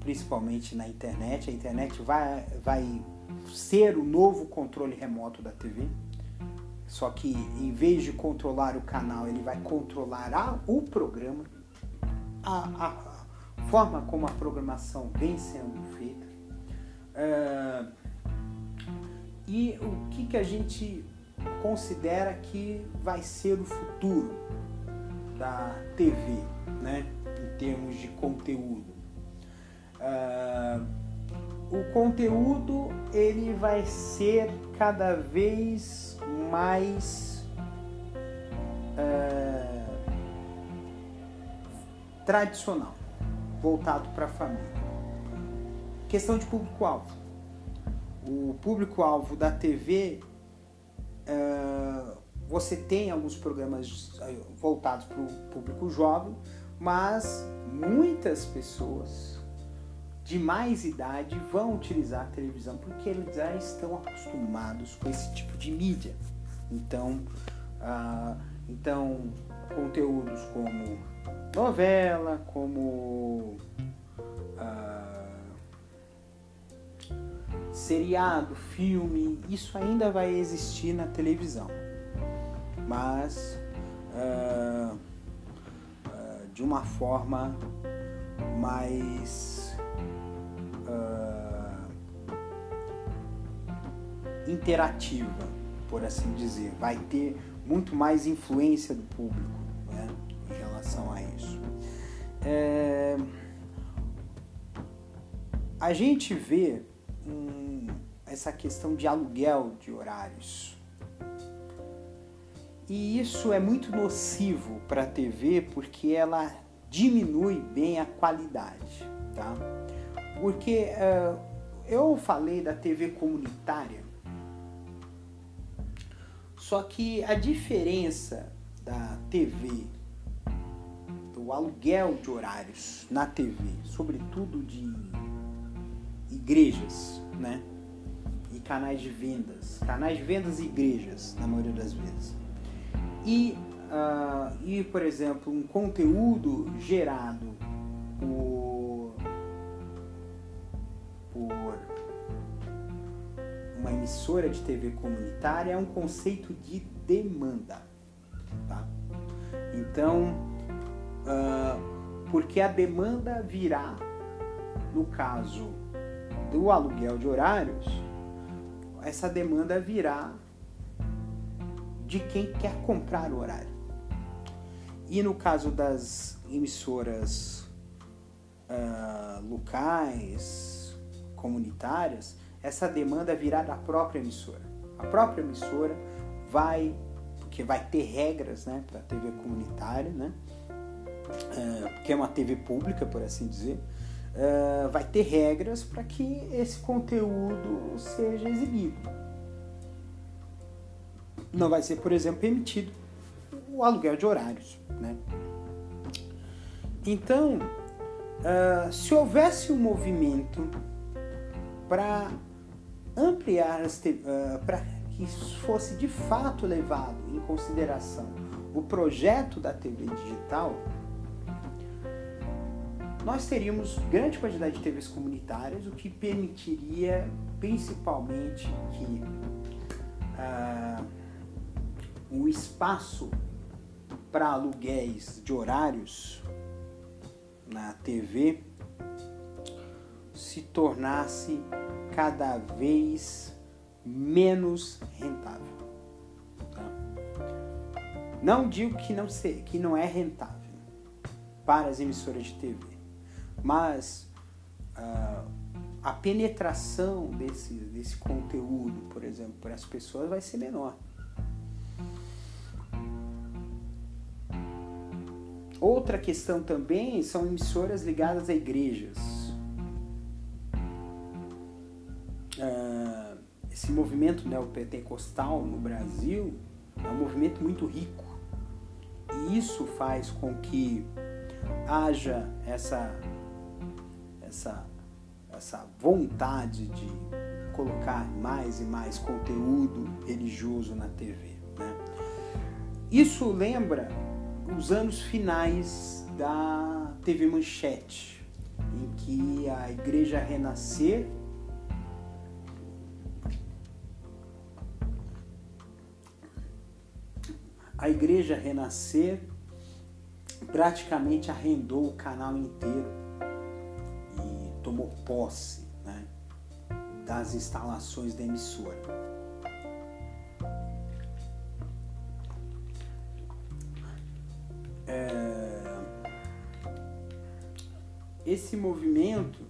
principalmente na internet. A internet vai, vai ser o novo controle remoto da TV. Só que em vez de controlar o canal, ele vai controlar a, o programa, a, a, forma como a programação vem sendo feita. Uh, e o que, que a gente considera que vai ser o futuro da TV, né? em termos de conteúdo. Uh, o conteúdo ele vai ser cada vez mais uh, tradicional, voltado para a família. Questão de público-alvo. O público-alvo da TV, uh, ah, você tem alguns programas voltados para o público jovem, mas muitas pessoas de mais idade vão utilizar a televisão porque eles já estão acostumados com esse tipo de mídia. Então, uh, então conteúdos como novela, como uh, seriado, filme, isso ainda vai existir na televisão, mas uh, de uma forma mais uh, interativa, por assim dizer. Vai ter muito mais influência do público né, em relação a isso. É, a gente vê hum, essa questão de aluguel de horários. E isso é muito nocivo para a TV porque ela diminui bem a qualidade, tá? Porque uh, eu falei da TV comunitária, só que a diferença da TV, do aluguel de horários na TV, sobretudo de igrejas, né? E canais de vendas, canais de vendas e igrejas, na maioria das vezes. E, uh, e por exemplo, um conteúdo gerado por emissora de TV comunitária é um conceito de demanda. Tá? Então, uh, porque a demanda virá, no caso do aluguel de horários, essa demanda virá de quem quer comprar o horário. E no caso das emissoras uh, locais, comunitárias, essa demanda virá da própria emissora. A própria emissora vai, porque vai ter regras né, para a TV comunitária, né, uh, que é uma TV pública, por assim dizer, uh, vai ter regras para que esse conteúdo seja exibido. Não vai ser, por exemplo, permitido o aluguel de horários. Né? Então, uh, se houvesse um movimento para ampliar, uh, para que fosse de fato levado em consideração o projeto da TV digital, nós teríamos grande quantidade de TVs comunitárias, o que permitiria principalmente que uh, o espaço para aluguéis de horários na TV se tornasse cada vez menos rentável. Tá? Não digo que não, se, que não é rentável para as emissoras de TV, mas uh, a penetração desse, desse conteúdo, por exemplo, para as pessoas vai ser menor. Outra questão também são emissoras ligadas a igrejas. Uh, esse movimento neopentecostal no Brasil é um movimento muito rico. E isso faz com que haja essa, essa, essa vontade de colocar mais e mais conteúdo religioso na TV. Né? Isso lembra os anos finais da TV Manchete, em que a Igreja Renascer a Igreja Renascer praticamente arrendou o canal inteiro e tomou posse né, das instalações da emissora. esse movimento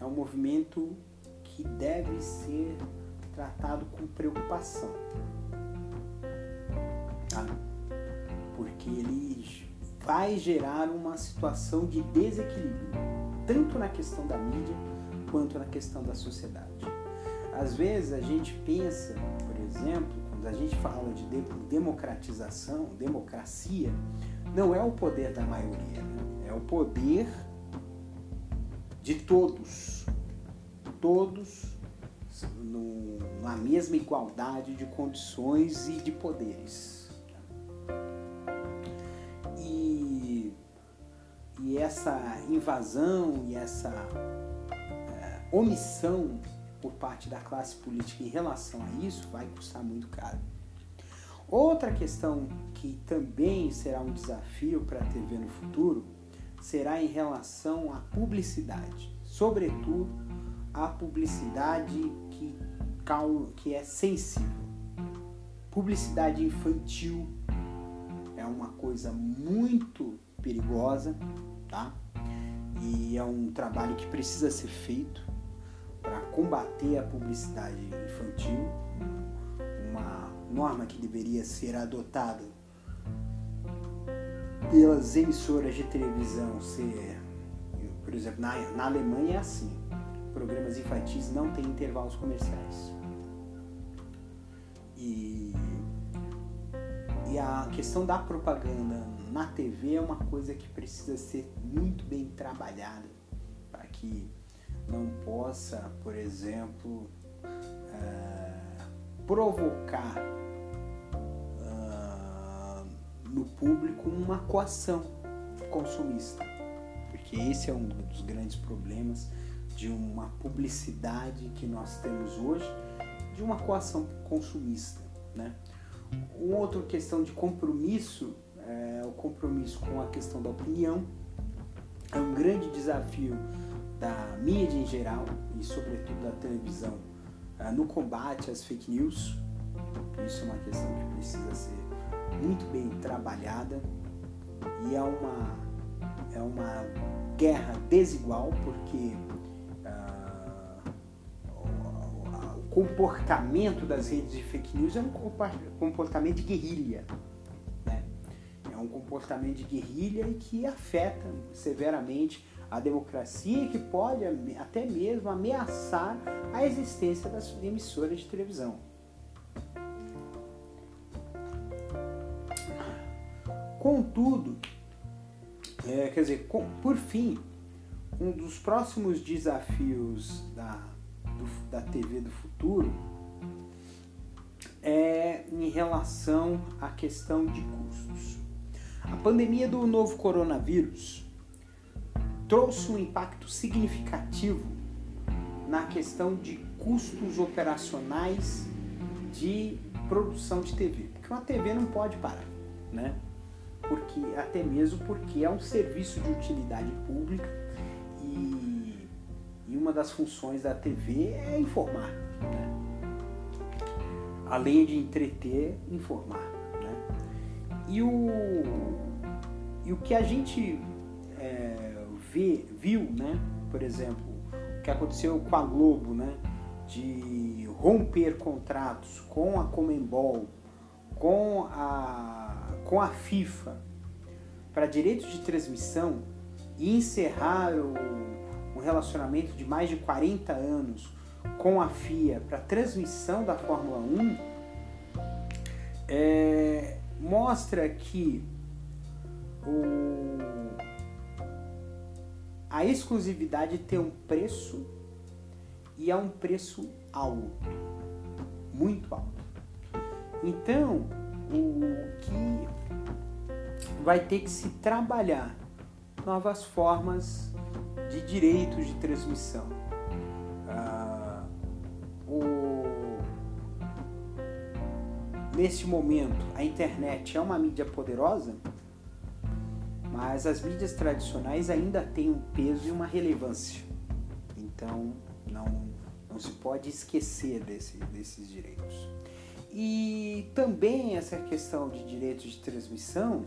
é um movimento que deve ser tratado com preocupação. Tá? Porque ele vai gerar uma situação de desequilíbrio, tanto na questão da mídia quanto na questão da sociedade. Às vezes a gente pensa, por exemplo, quando a gente fala de democratização, democracia, não é o poder da maioria, né? é o poder de todos, todos na mesma igualdade de condições e de poderes. E essa invasão e essa é, omissão por parte da classe política em relação a isso vai custar muito caro. Outra questão que também será um desafio para a TV no futuro será em relação à publicidade, sobretudo a publicidade que, que é sensível. Publicidade infantil é uma coisa muito perigosa, tá? E é um trabalho que precisa ser feito para combater a publicidade infantil, uma norma que deveria ser adotada pelas emissoras de televisão ser, por exemplo, na, na Alemanha é assim, programas infantis não têm intervalos comerciais. E, e a questão da propaganda na TV é uma coisa que precisa ser muito bem trabalhada para que não possa, por exemplo, uh, provocar no público uma coação consumista, porque esse é um dos grandes problemas de uma publicidade que nós temos hoje, de uma coação consumista, né? Uma outra questão de compromisso é, o compromisso com a questão da opinião. É um grande desafio da mídia em geral e, sobretudo, da televisão é, no combate às fake news. Isso é uma questão que precisa ser muito bem trabalhada e é uma, é uma guerra desigual porque uh, o comportamento das redes de fake news é um comportamento de guerrilha. Um comportamento de guerrilha e que afeta severamente a democracia e que pode até mesmo ameaçar a existência das emissoras de televisão. Contudo, é, quer dizer, com, por fim, um dos próximos desafios da, do, da TV do futuro é em relação à questão de custos. A pandemia do novo coronavírus trouxe um impacto significativo na questão de custos operacionais de produção de TV, porque uma TV não pode parar, né? porque até mesmo porque é um serviço de utilidade pública e, e uma das funções da TV é informar, né? além de entreter, informar. E, o, e o que a gente é, vê, viu, né? por exemplo, o que aconteceu com a Globo, né? de romper contratos com a Comembol, com a com a FIFA para direitos de transmissão e encerrar o, um relacionamento de mais de 40 anos com a FIA para transmissão da Fórmula 1 é, mostra que o, a exclusividade tem um preço e é um preço alto, muito alto. Então, o que vai ter que se trabalhar novas formas de direitos de transmissão. Neste momento, a internet é uma mídia poderosa, mas as mídias tradicionais ainda têm um peso e uma relevância. Então, não, não se pode esquecer desse, desses direitos. E também essa questão de direitos de transmissão,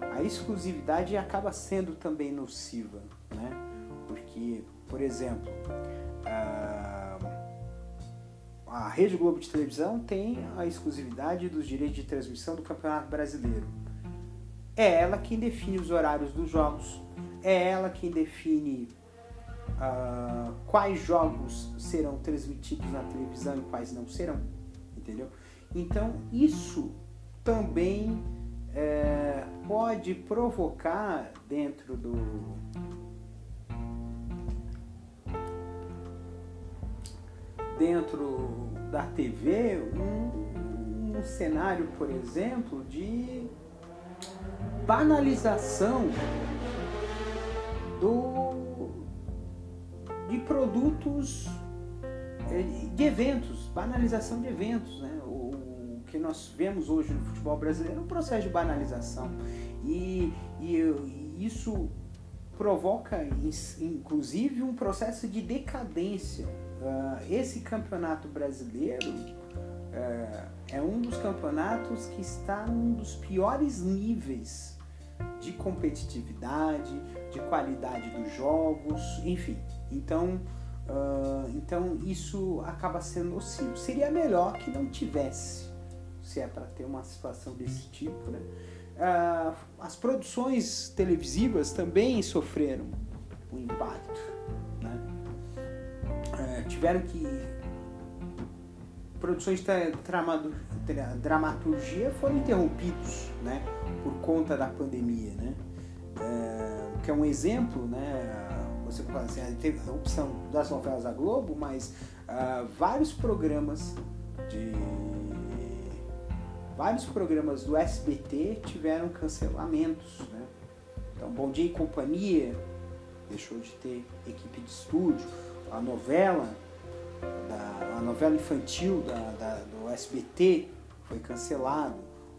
a exclusividade acaba sendo também nociva, né? Porque, por exemplo, a Rede Globo de televisão tem a exclusividade dos direitos de transmissão do Campeonato Brasileiro. É ela quem define os horários dos jogos, é ela quem define uh, quais jogos serão transmitidos na televisão e quais não serão, entendeu? Então, isso também é, pode provocar dentro do dentro da TV um, um cenário, por exemplo, de banalização do de produtos é, de eventos, banalização de eventos, né? que nós vemos hoje no futebol brasileiro é um processo de banalização. E, e, e isso provoca, inclusive, um processo de decadência. Uh, esse campeonato brasileiro uh, é um dos campeonatos que está num dos piores níveis de competitividade, de qualidade dos jogos, enfim. Então, uh, então isso acaba sendo nocivo. Seria melhor que não tivesse se é para ter uma situação desse tipo, né? Ah, as produções televisivas também sofreram um impacto? Ah, tiveram que produções de dramaturgia foram interrompidos, né? Por conta da pandemia, né? Ah, que é um exemplo, né? Você assim, teve a opção das novelas da Globo, mas uh, vários programas de vários programas do SBT tiveram cancelamentos. Né? Então, Bom Dia e Companhia deixou de ter equipe de estúdio, a novela, da, a novela infantil da, da, do SBT foi cancelado,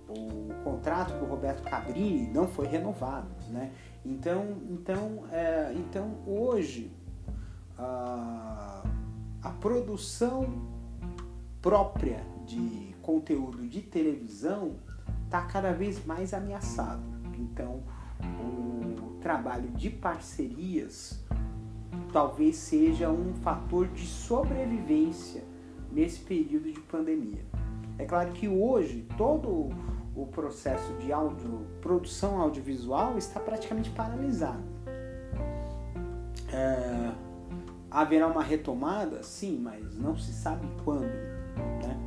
o contrato do Roberto Cabrini não foi renovado, né? Então, então, é, então hoje a, a produção própria de conteúdo de televisão está cada vez mais ameaçado. Então, o trabalho de parcerias talvez seja um fator de sobrevivência nesse período de pandemia. É claro que hoje todo o processo de audio, produção audiovisual está praticamente paralisado. É, haverá uma retomada? Sim, mas não se sabe quando. Né?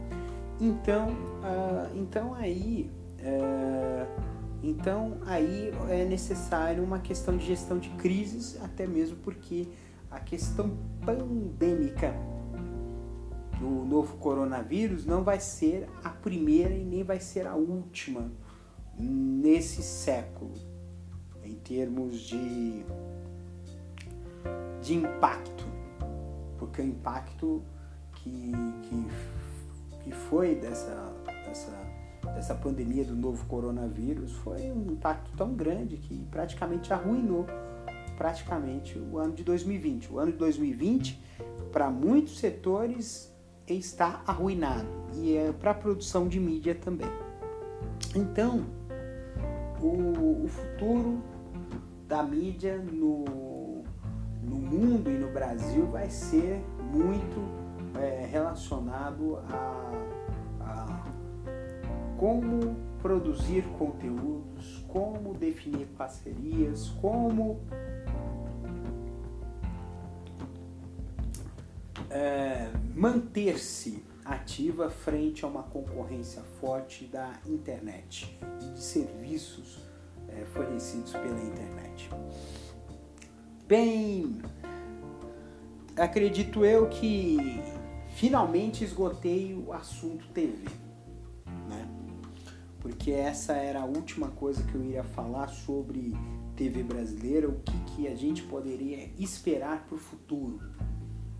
Então, uh, então aí, uh, então aí é necessário uma questão de gestão de crises, até mesmo porque a questão pandêmica do novo coronavírus não vai ser a primeira e nem vai ser a última nesse século em termos de de impacto. Porque o impacto que, que, que foi dessa, dessa, dessa pandemia do novo coronavírus foi um impacto tão grande que praticamente arruinou praticamente o ano de 2020. O ano de 2020, para muitos setores, está arruinado e é para a produção de mídia também. Então, o, o futuro da mídia no, no mundo e no Brasil vai ser muito é, relacionado a, como produzir conteúdos, como definir parcerias, como é, manter-se ativa frente a uma concorrência forte da internet e de serviços é, fornecidos pela internet. Bem, acredito eu que finalmente esgotei o assunto TV? Porque essa era a última coisa que eu iria falar sobre TV brasileira, o que, que a gente poderia esperar para o futuro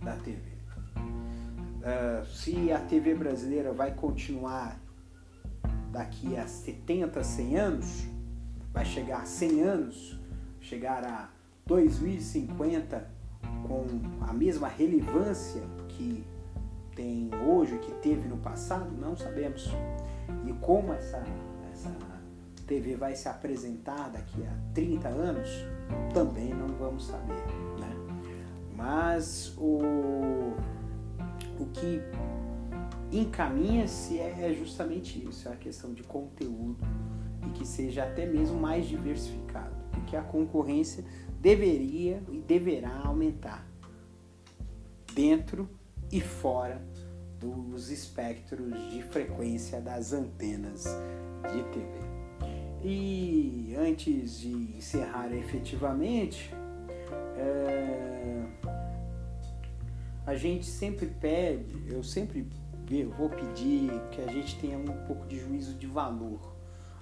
da TV. Uh, ah, se a TV brasileira vai continuar daqui a 70, 100 anos, vai chegar a 100 anos, chegar a 2050 com a mesma relevância que tem hoje, que teve no passado, não sabemos. E como essa, essa TV vai se apresentar daqui a 30 anos, também não vamos saber. Né? Mas o, o que encaminha-se é justamente isso, é a questão de conteúdo e que seja até mesmo mais diversificado, porque a concorrência deveria e deverá aumentar dentro e fora dos espectros de frequência das antenas de TV. E antes de encerrar efetivamente, é... a gente sempre pede, eu sempre vou pedir que a gente tenha um pouco de juízo de valor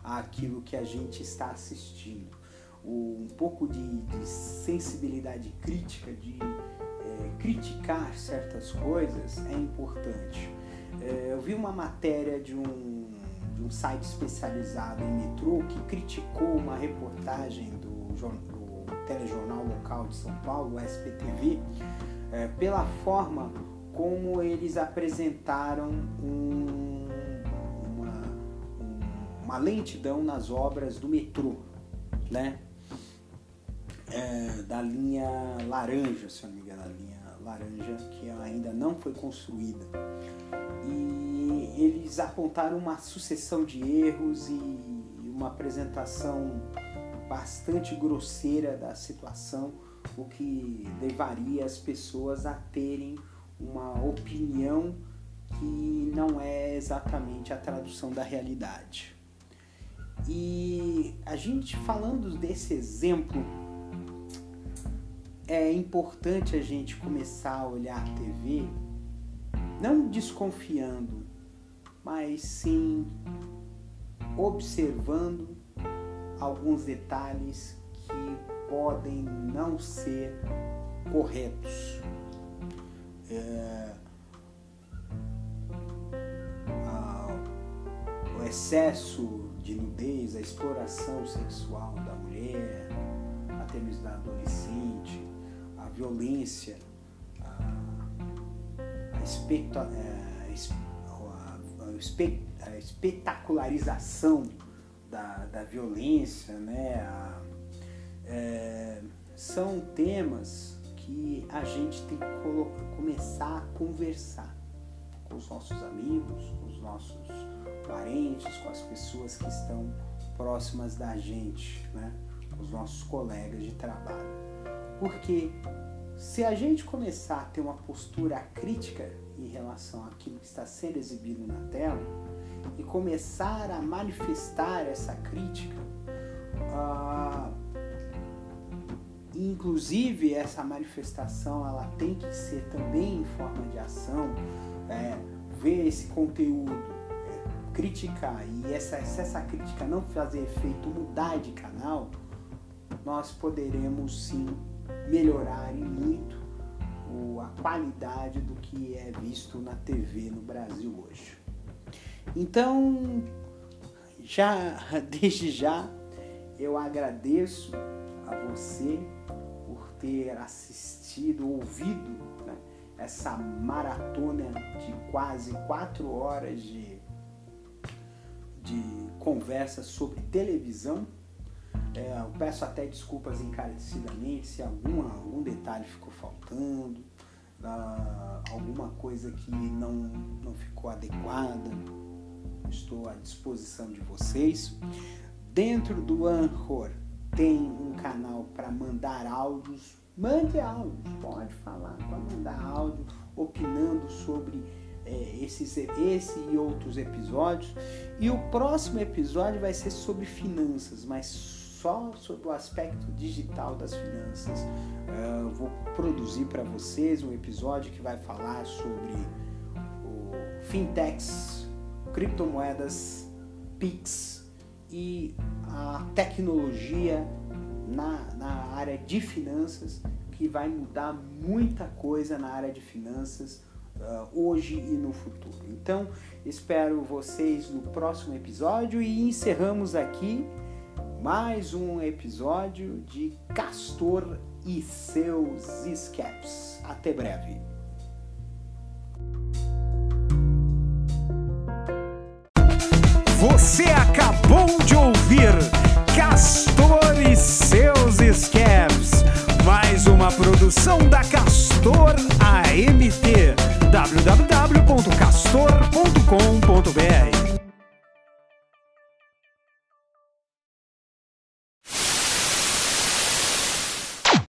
àquilo que a gente está assistindo um pouco de, de sensibilidade crítica, de é, criticar certas coisas é importante. É, eu vi uma matéria de um, de um site especializado em metrô que criticou uma reportagem do, do telejornal local de São Paulo, o SPTV, é, pela forma como eles apresentaram um, uma, uma lentidão nas obras do metrô, né? É, da linha laranja, se eu não me engano, a linha laranja que ainda não foi construída. E eles apontaram uma sucessão de erros e uma apresentação bastante grosseira da situação, o que levaria as pessoas a terem uma opinião que não é exatamente a tradução da realidade. E a gente falando desse exemplo é importante a gente começar a olhar TV não desconfiando, mas sim observando alguns detalhes que podem não ser corretos. É, o excesso de nudez, a exploração sexual da mulher, até mesmo da adolescente, a violência, a, a, espeta, é, a, a, espetacularização da, da violência, né? É, são temas que a gente tem que começar a conversar com os nossos amigos, com os nossos parentes, com as pessoas que estão próximas da gente, né? com os nossos colegas de trabalho. Porque se a gente começar a ter uma postura crítica em relação àquilo que está sendo exibido na tela e começar a manifestar essa crítica, uh, inclusive essa manifestação ela tem que ser também em forma de ação, é, ver esse conteúdo, é, criticar e essa, se essa crítica não fazer efeito mudar de canal, nós poderemos sim melhorar e muito a qualidade do que é visto na TV no Brasil hoje. Então, já [LAUGHS] desde já eu agradeço a você por ter assistido, ouvido né, essa maratona de quase quatro horas de, de conversa sobre televisão. É, eu peço até desculpas encarecidamente se alguma, algum detalhe ficou faltando, uh, alguma coisa que não, não ficou adequada. Estou à disposição de vocês. Dentro do Anchor tem um canal para mandar áudios. Mande áudios, pode falar, pode mandar áudio opinando sobre é, esses, esse e outros episódios. E o próximo episódio vai ser sobre finanças, mas só sobre o aspecto digital das finanças. Uh, vou produzir para vocês um episódio que vai falar sobre o fintechs, criptomoedas, PIX e a tecnologia na, na área de finanças que vai mudar muita coisa na área de finanças uh, hoje e no futuro. Então, espero vocês no próximo episódio e encerramos aqui mais um episódio de Castor e seus escapes. Até breve.
Você acabou de ouvir Castor e seus escapes. Mais uma produção da Castor AMT. www.castor.com.br